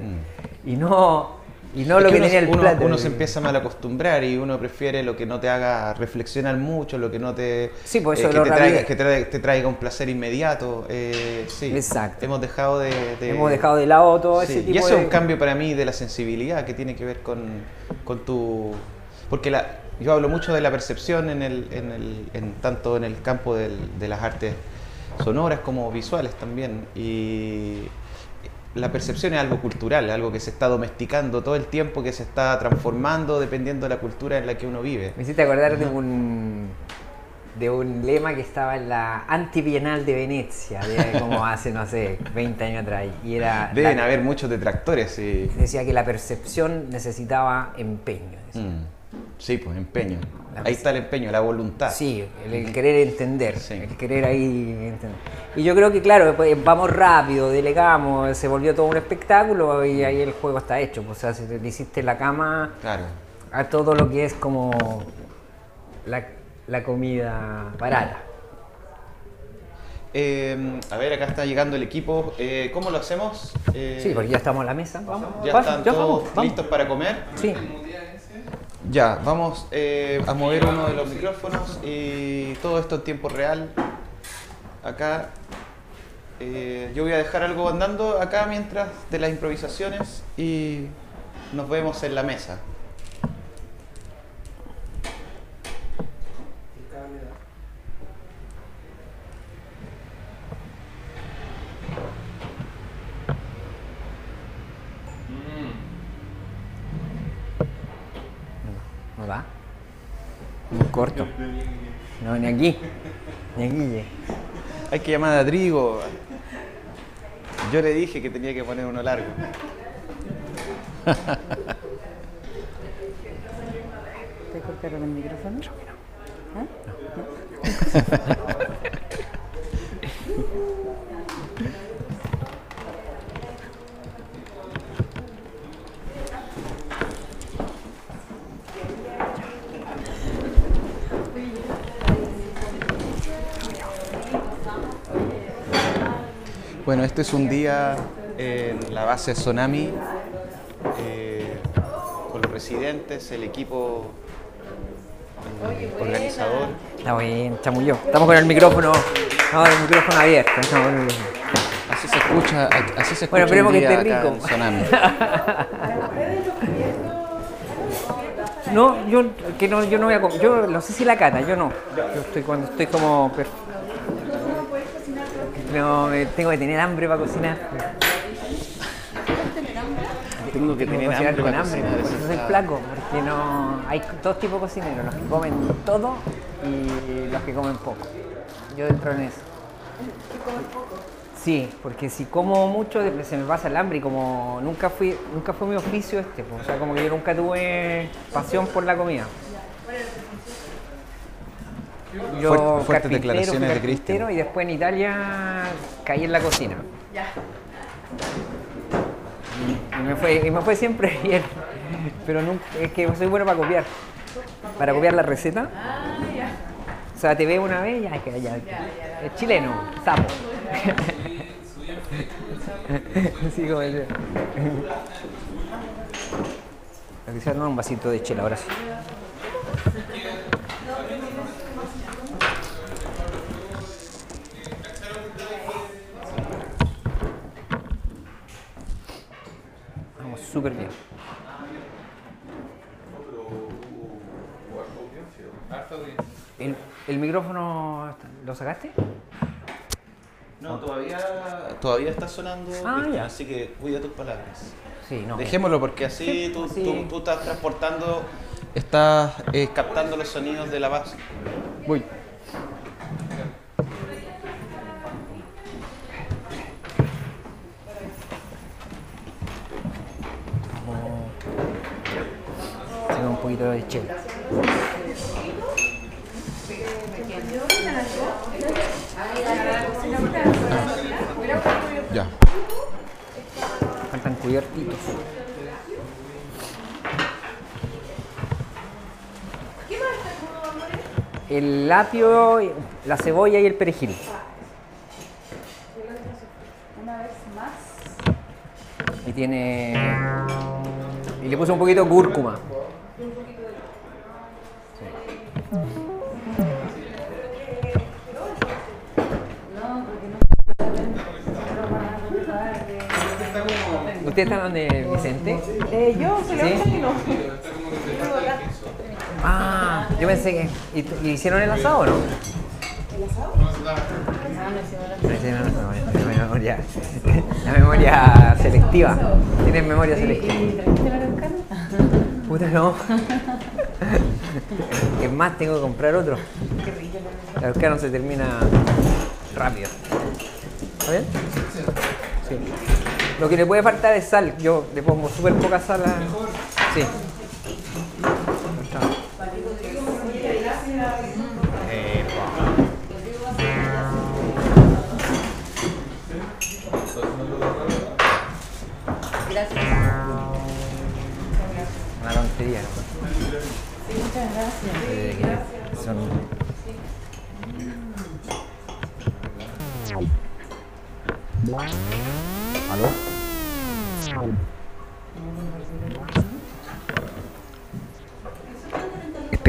Y no, y no Es lo que, uno, tenía el uno- plato. uno se empieza a mal acostumbrar y uno prefiere lo que no te haga reflexionar mucho, lo que no te. Sí, por eso eh, que lo te, traiga, que te, te traiga un placer inmediato. eh, sí. Exacto. Hemos dejado de. de- Hemos dejado de lado todo Sí, ese tipo Y eso de... es un cambio para mí de la sensibilidad que tiene que ver con, con tu... Porque la, yo hablo mucho de la percepción en el, en el, en, tanto en el campo del- de las artes sonoras como visuales también. Y la percepción es algo cultural, algo que se está domesticando todo el tiempo, que se está transformando dependiendo de la cultura en la que uno vive. Me hiciste acordar de un de un lema que estaba en la antibienal de Venecia, de como hace, no sé, 20 años atrás. Y era Deben la- haber muchos detractores. Y, decía que la percepción necesitaba empeño. decía. Mm. Sí, pues empeño. Ahí está el empeño, la voluntad. Sí, el, el querer entender, Sí. el querer ahí entender. Y yo creo que, claro, pues, vamos rápido, delegamos, se volvió todo un espectáculo y ahí el juego está hecho. pues, O sea, si le hiciste la cama Claro. a todo lo que es como la, la comida barata. Eh, a ver, acá está llegando el equipo. Eh, ¿Cómo lo hacemos? Eh, Sí, porque ya estamos a la mesa. Vamos, ¿Ya pasa, están ya todos vamos, vamos. listos para comer? Sí. Ya, vamos eh, a mover uno de los micrófonos y todo esto en tiempo real. Acá. eh, yo voy a dejar algo andando acá mientras de las improvisaciones y nos vemos en la mesa. ¿No va? Muy corto. No, ni aquí. Aquí. Hay que llamar a Trigo. Yo le dije que tenía que poner uno largo. ¿Te cortaron el micrófono? Bueno, este es un día en la base Tsunami eh, con los residentes, el equipo eh, organizador. Está bien, chamulló. Estamos con el micrófono. Con el micrófono abierto. micrófono. Así se escucha, así se escucha Bueno, esperemos que esté rico. Tsunami. No, yo que no, yo no voy a. Yo no sé si la cata, yo no. Yo estoy cuando estoy como. No, me- tengo que tener hambre para cocinar. Tengo que tener hambre con para hambre, cocinar, por eso eso soy flaco, porque no. Hay dos tipos de cocineros, los que comen todo y los que comen poco. Yo entro en eso. Sí, porque si como mucho se me pasa el hambre y como nunca fui, nunca fue mi oficio este, pues, o sea, como que yo nunca tuve pasión por la comida. Yo Fuerte- fuertes declaraciones de Cristian. y después en Italia caí en la cocina. Y me fue, y me fue siempre bien, pero nunca, es que soy bueno para copiar, para copiar la receta. O sea, te veo una vez ya, que ya, es chileno, sapo. Sí, como. Quizás no un vasito de chela, ahora sí. Súper bien. ¿El, el micrófono lo sacaste? No, todavía, todavía está sonando, Ah, ya. así que cuida tus palabras. Sí, no. Dejémoslo porque así tú, Sí. tú- tú estás transportando, estás eh, captando los sonidos de la base. Voy. Poquito de chela. Ya. Faltan cubiertitos. El apio, la cebolla y el perejil. Y tiene. Y le puse un poquito de cúrcuma. ¿Ustedes están donde Vicente? Eh, yo soy la única que no. Ah, yo pensé que. ¿Y, tú- y hicieron el asado o no? No hicieron el asado, la memoria, la memoria selectiva. Tienen memoria selectiva. ¿Y trajiste la araucana? Puta no. Es más, tengo que comprar otro. Qué rico la se termina rápido. ¿Está bien? Sí. Lo que le puede faltar es sal. Yo le pongo súper poca sal a... Sí. Una tontería, ¿no? Muchas gracias. Eh, son...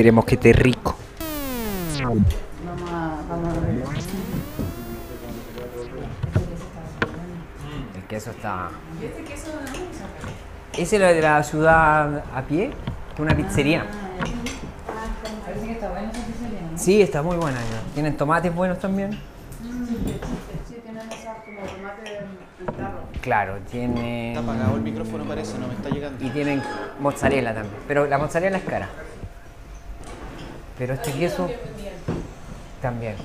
Esperemos que esté rico. El queso está. Ese es lo de la ciudad a pie, que una pizzería. Parece que está bueno esa pizzería, ¿no? Sí, está muy buena. ya. Tienen tomates buenos también. Claro, Está tienen. apagado el micrófono, parece, no me está llegando. Y tienen mozzarella también. Pero la mozzarella es cara. Pero este queso también.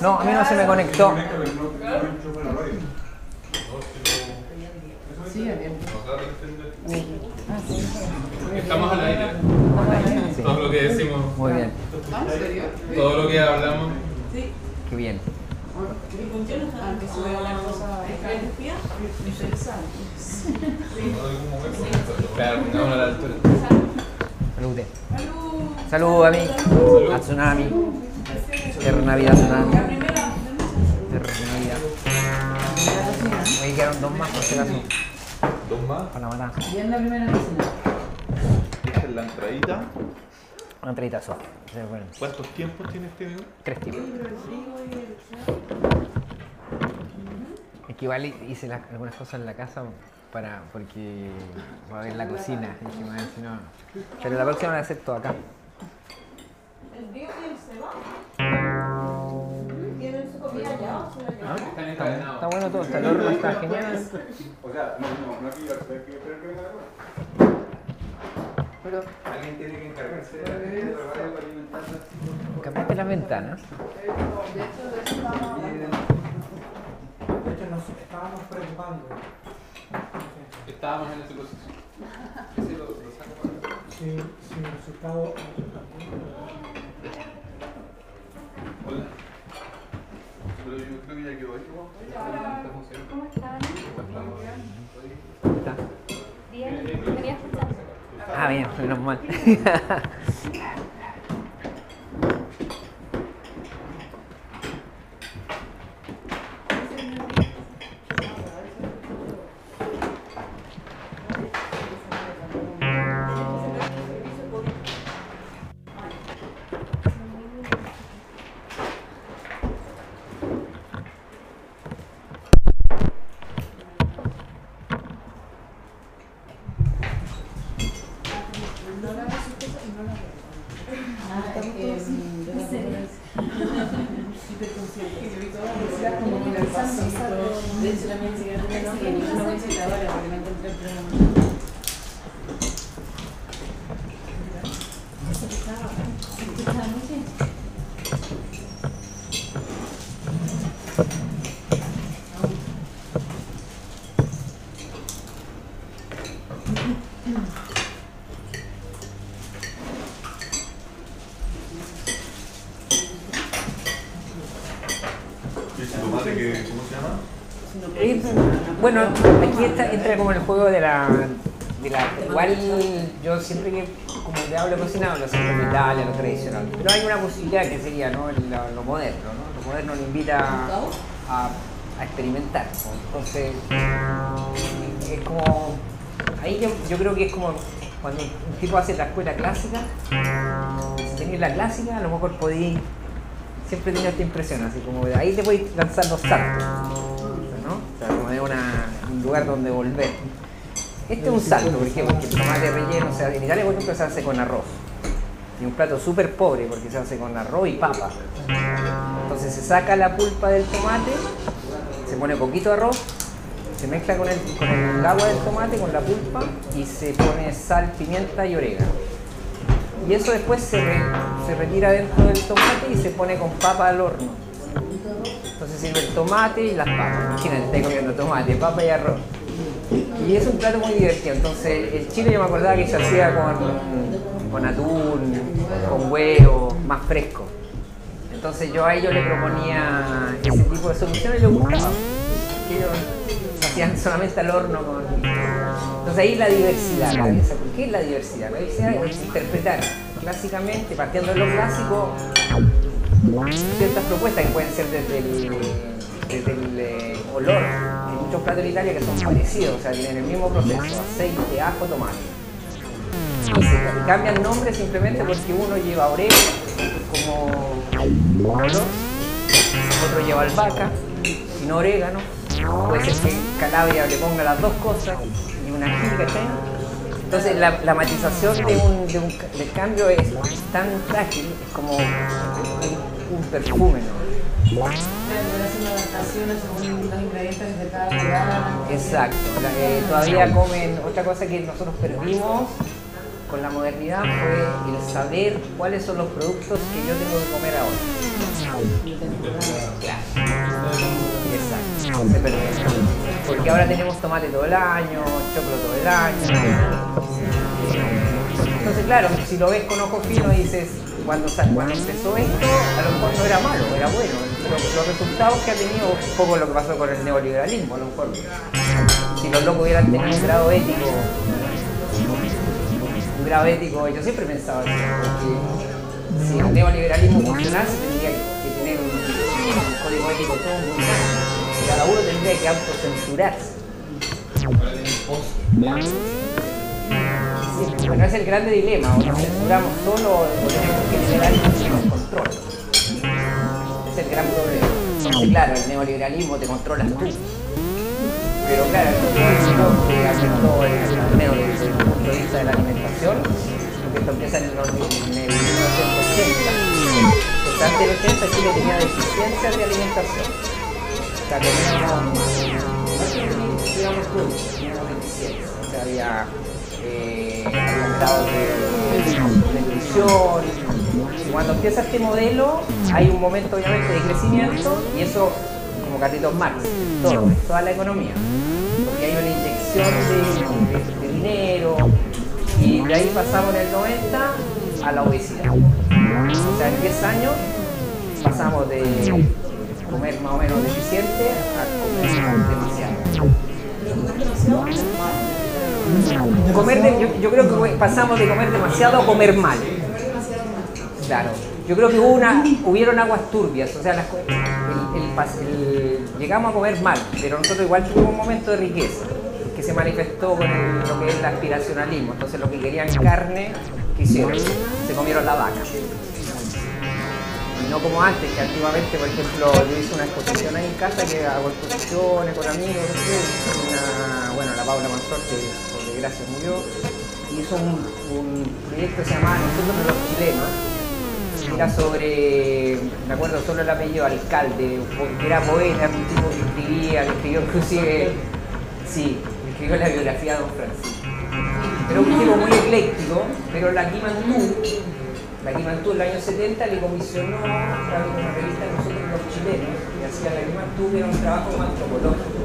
No, a mí no se me conectó. Sí, bien. Ah, sí. Estamos al aire. Sí, Todo lo que decimos, muy bien. todo lo que hablamos. Qué bien. Aunque se vea una cosa interesante. Claro, pongámonos a la altura. Salud. Salud a mí. A Tsunami. Tierra Navidad Tsunami. Tierra Navidad. Ahí quedaron dos más por si acaso. Dos más. Para la matanza. Y en la primera cocina. Esta es la entradita. Una bueno, ¿Cuántos tiempos tiene este menú? Tres tipos. Es que igual hice la- algunas cosas en la casa para, porque va a ver la cocina. Y dije, "Madre, si no. Pero la próxima la voy a hacer todo acá. Están Está, encadenados. está bueno todo, está el horno, está genial. Pero Alguien tiene que encargarse de la radio para alimentarla. Cambiaste las ventanas. de hecho, de eso estábamos. De hecho, nos estábamos preocupando. Estábamos en ese proceso. Ese lo, lo saco para- Si, si el resultado. Hola. Pero yo creo que ya quedó ahí. Está funcionando. ¿Cómo están? Está. Bien, quería escuchar. Ah, bien, menos mal. entra como el juego de la, Igual yo siempre que como te hablo de cocina hablo siempre de Italia, lo tradicional. Pero hay una posibilidad que sería ¿no? Lo, lo moderno, ¿no? Lo moderno invita a, experimentar. Entonces, es como... Ahí yo, creo que es como cuando un tipo hace la escuela clásica, si tenés la clásica, a lo mejor podéis siempre tengo esta impresión, así como ahí te voy lanzar los saltos, lugar donde volver. Este es un salto, por ejemplo, el tomate relleno, o sea, en Italia, por ejemplo, se hace con arroz. Y un plato súper pobre porque se hace con arroz y papa. Entonces se saca la pulpa del tomate, se pone poquito arroz, se mezcla con el, agua del tomate, con la pulpa, y se pone sal, pimienta y orégano. Y eso después se, se retira dentro del tomate y se pone con papa al horno. Sirve el tomate y las papas. Imagínate, estoy comiendo tomate, papa y arroz. Y es un plato muy divertido. Entonces, el chile yo me acordaba que se hacía con, con atún, con huevo, más fresco. Entonces yo a ellos le proponía ese tipo de soluciones y les gustaba. Ellos hacían solamente al horno con... Entonces ahí la diversidad, la diversidad. ¿Por qué es la diversidad? La diversidad es interpretar clásicamente, partiendo de lo clásico, ciertas propuestas que pueden ser desde el, eh, olor. Hay muchos platos en Italia que son parecidos, o sea, tienen el mismo proceso, aceite, ajo, tomate. Y se cambian nombres simplemente porque uno lleva orégano como olor, otro lleva albahaca, y no orégano. Puede ser que Calabria le ponga las dos cosas y una ají, ¿cachai? Entonces la, la matización del cambio es tan frágil, como un, un perfume, ¿no? Claro, van haciendo adaptaciones según los ingredientes de cada lugar. Exacto. Eh, todavía comen, otra cosa que nosotros perdimos con la modernidad fue el saber cuáles son los productos que yo tengo que comer ahora. Exacto. Se perdió. Porque ahora tenemos tomate todo el año, choclo todo el año. Entonces, claro, si lo ves con ojo fino dices, cuando, cuando empezó esto, a lo mejor no era malo, era bueno. Pero los resultados que ha tenido, un poco lo que pasó con el neoliberalismo, a lo mejor. Si los locos hubieran tenido un grado ético, un grado ético, yo siempre pensaba porque si el neoliberalismo funcionase tendría que tener un, un código ético todo grande. Cada uno tendría que autocensurarse. Bueno, es el grande dilema, o nos censuramos solo o tenemos que que nos controle. Es el gran problema. Claro, el neoliberalismo te controlas tú. Pero claro, esto que afectó al menos desde el punto de vista de la alimentación, porque esto empieza en el, en el 1980. Pues del 80 Chile tenía deficiencias de alimentación. O sea, teníamos, digamos, productos, teníamos deficiencias. O sea, había eh, de, de. Y cuando empieza este modelo, hay un momento obviamente de crecimiento y eso, como Carlitos Marx, todo, toda la economía. Porque hay una inyección de, de- de dinero y de ahí pasamos en el 90 a la obesidad. O sea, en 10 años pasamos de comer más o menos deficiente a comer demasiado. Comer yo, creo que pasamos de comer demasiado a comer mal. Claro. Yo creo que hubo una, hubieron aguas turbias, o sea, las llegamos a comer mal, pero nosotros igual tuvimos un momento de riqueza que se manifestó con lo que es el aspiracionalismo. Entonces, lo que querían carne, ¿qué hicieron? Se comieron la vaca. No como antes, que antiguamente, por ejemplo, yo hice una exposición ahí en casa, que hago exposiciones con amigos, una, bueno, la Paula Mansor, que por desgracia murió, hizo un, un proyecto que se llamaba Nosotros los chilenos, era sobre, me acuerdo solo el apellido, alcalde, que era poeta, un tipo que escribía, que escribió inclusive, sí, escribió la biografía de Don Francisco. Era un tipo muy ecléctico, pero la Kimantú, la Kimantú en el año 70 le comisionó a una revista nosotros los chilenos, que hacía la Kimantú, que era un trabajo antropológico,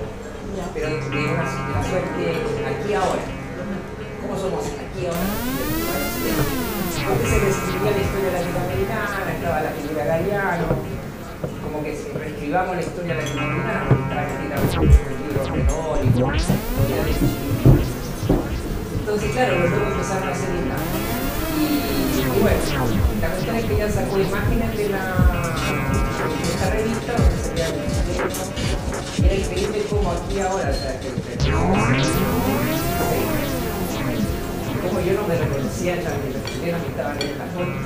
pero de una, de una suerte aquí ahora no somos aquí ahora. Antes se reescribía la historia latinoamericana, estaba la figura de como que reescribamos la historia latinoamericana, prácticamente los libros históricos, historia de Entonces, claro, los luego empezaron a hacer. Y, bueno, la cuestión es que ya sacó imágenes de, la, esta revista donde se veía el era increíble como aquí ahora, o sea, que, que, como yo no me reconocía, ya me reconocieron que estaban en las fotos.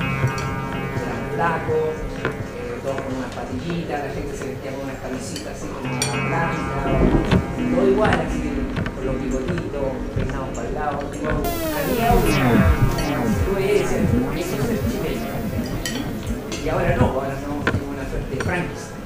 Eran blancos, eh, todos con unas patillitas, la gente se vestía con unas camisitas así como blancas, todo igual, así con los bigotitos, peinados para el lado, tipo, había un eso es el y ahora no, ahora somos una suerte de franquicia.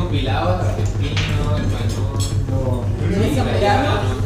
Compilado argentino, español, italiano,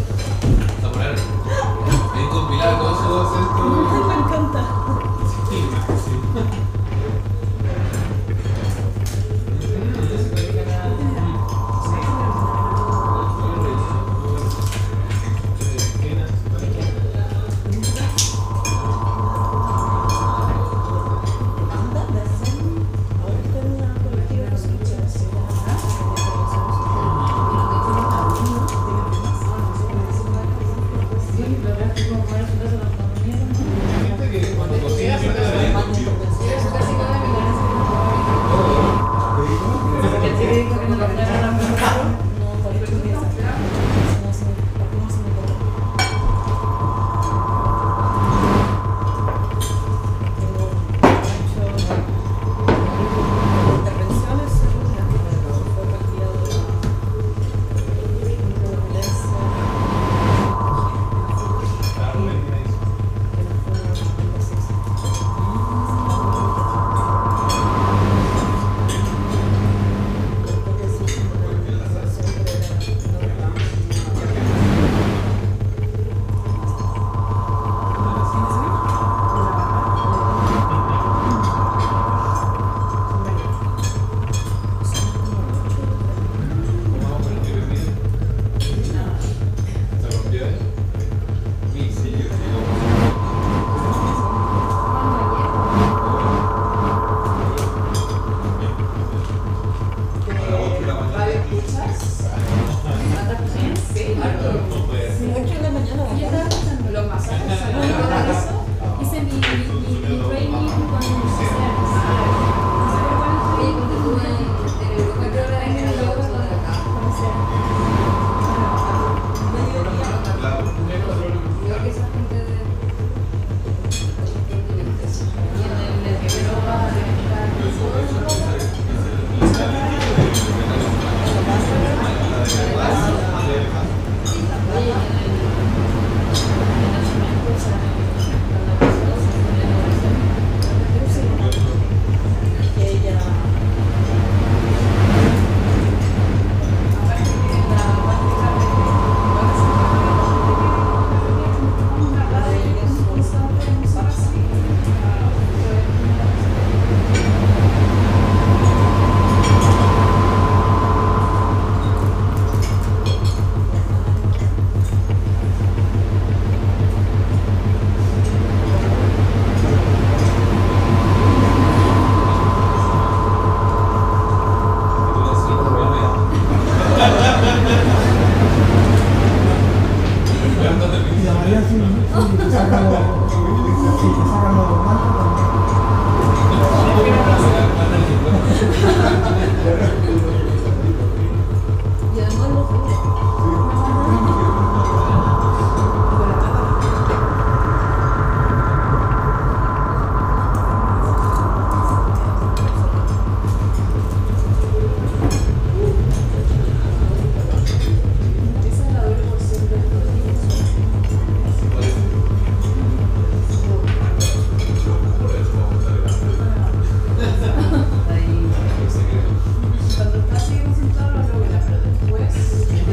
pero después.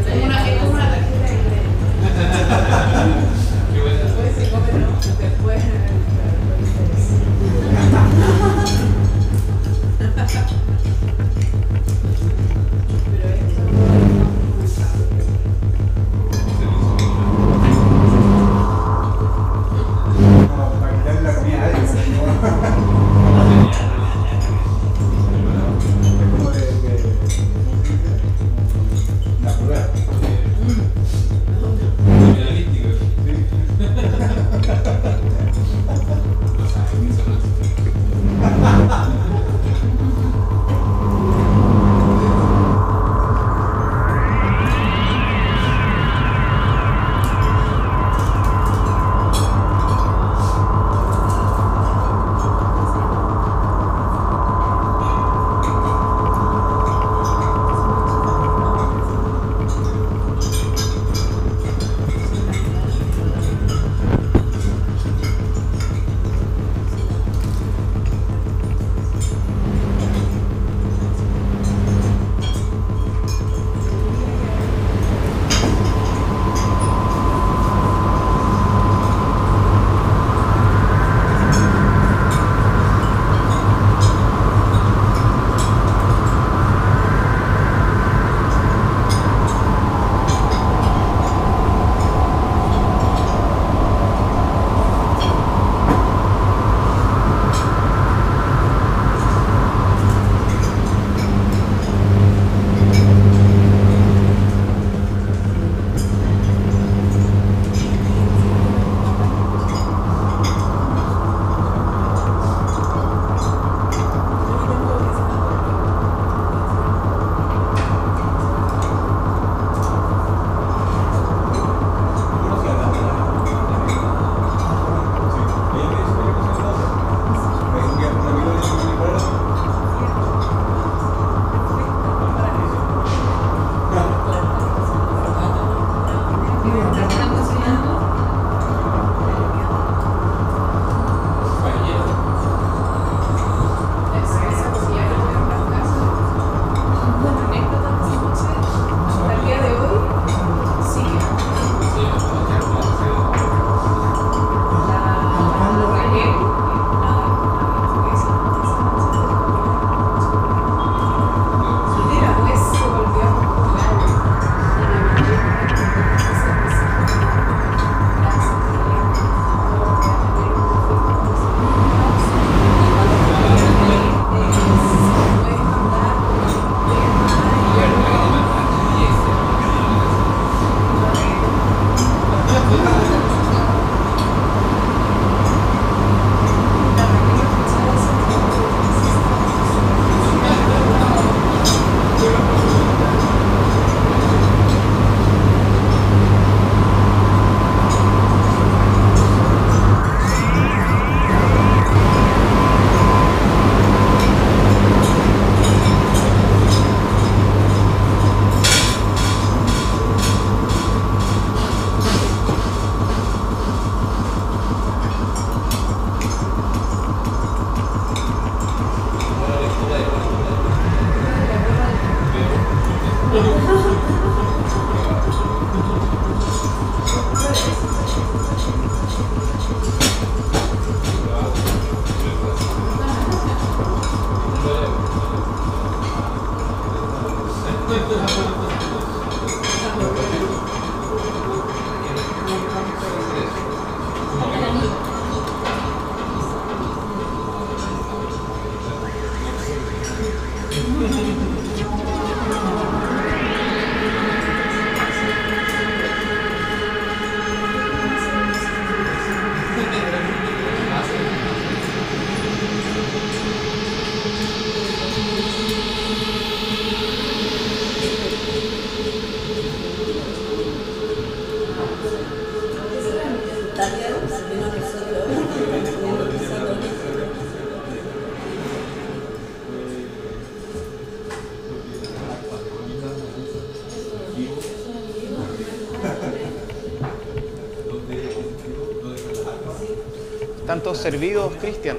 Servidos, Cristian?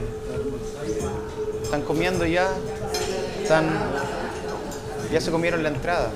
¿Están comiendo ya? ¿Están... Ya se comieron la entrada.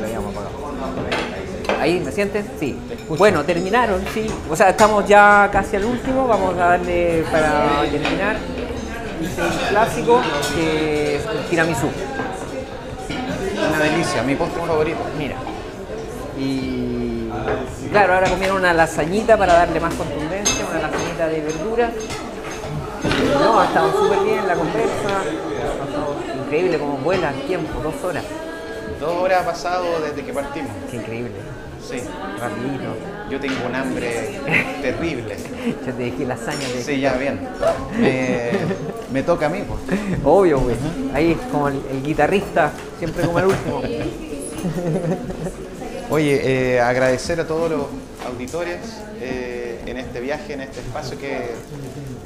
Lo habíamos apagado. Ahí, ¿me sientes? Bueno, terminaron, sí. O sea, estamos ya casi al último. Vamos a darle para terminar. Hice un clásico que es el tiramisú. Una delicia, mi postre favorito. Mira. Y claro, ahora comieron una lasañita para darle más contundencia, una lasañita de verduras. No, ha estado súper bien la pasado increíble como vuela el tiempo, dos horas. Dos horas ha pasado desde que partimos. Qué increíble. Sí. Rapidito. Yo tengo un hambre terrible. Yo te dije lasaña. te Sí, ya, bien. Me, me toca a mí, pues. Obvio, güey. Ahí es como el, el guitarrista, siempre como el último. Oye, eh, agradecer a todos los auditores eh, en este viaje, en este espacio que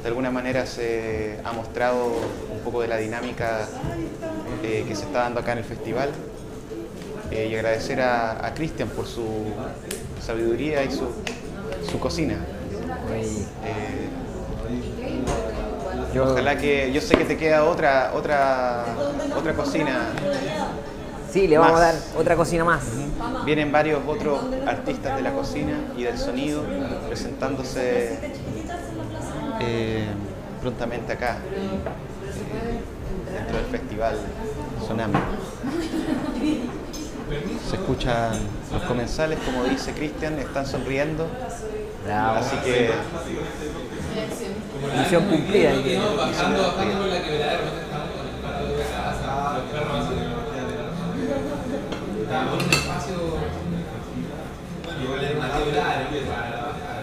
de alguna manera se ha mostrado un poco de la dinámica eh, que se está dando acá en el festival. Eh, y agradecer a, a Cristian por su sabiduría y su, su cocina. Eh, Yo- Ojalá que yo sé que te queda otra otra otra cocina. Sí, le vamos a dar otra cocina más. Vienen varios otros artistas de la cocina y del sonido presentándose eh, prontamente acá, eh, dentro del festival Sonami. Se escuchan los comensales, como dice Cristian, están sonriendo. Bravo. Así que Misión cumplida bajando por la quebrada, de repente estábamos con el patio de casa, los perros así. Estábamos en un espacio igual era una quebrada, era muy rara la bajada.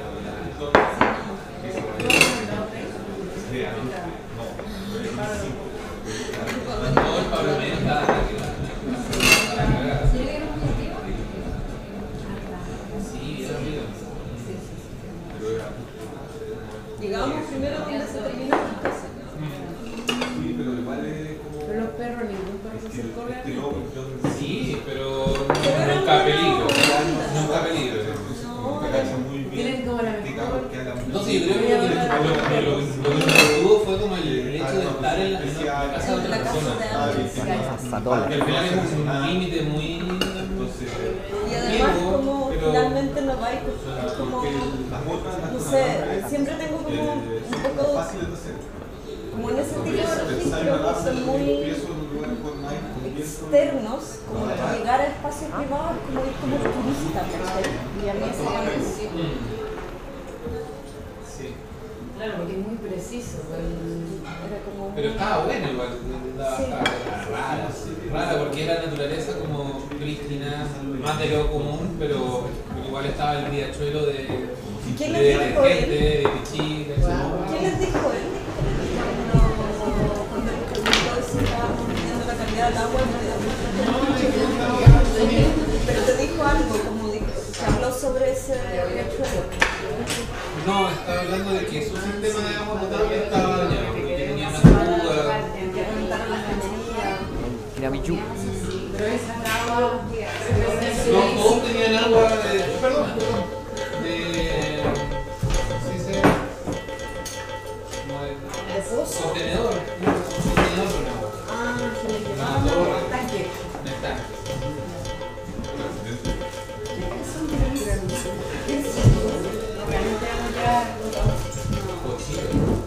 No, el Pablo Medio estaba en la quebrada. Sí, era ruido. Llegamos primero donde se termina la casa. Pero los perros, ningún perro se acercó realmente. Sí, pero nunca peligro. Nunca peligro. Tienen como la mejor. No sé, yo creo que lo, lo, lo, lo que me tuvo fue como el, el hecho de estar en la, en la casa de otra al final es un límite muy. Y además como finalmente no va es como, no sé, siempre tengo como un poco, como en ese tipo de registros que son muy externos, como que llegar a espacios privados es como ir como turista, ¿cachai? Y a mí eso me parece- Claro, porque es muy preciso. el- era como Pero estaba bueno igual, estaba rara, porque era naturaleza como prístina, más de lo común, pero igual estaba el riachuelo de, ¿Qué de les dijo detergente, él? de pichí, de ¿Qué les dijo él? Cuando cuando le preguntó si estábamos midiendo la calidad del agua, pero te dijo algo, como dijo, se habló sobre ese riachuelo. No, estaba hablando de que su sistema de agua potable estaba dañado, Megami You. No, todos tenían agua de. Perdón. De. ¿Sí se.? ¿De pozo? Contenedor. Contenedor con agua. Ah, sí, no, no, no, tanque. De tanque. Cochino.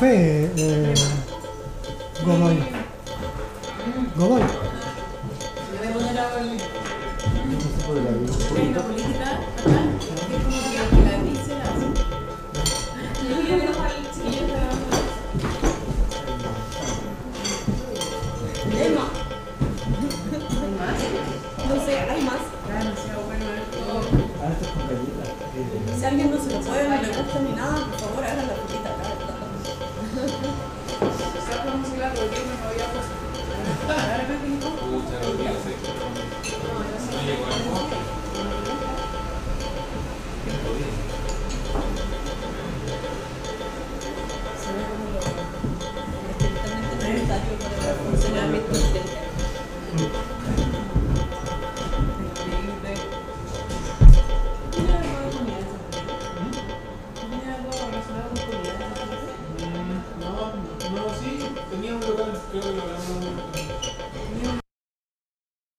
费嗯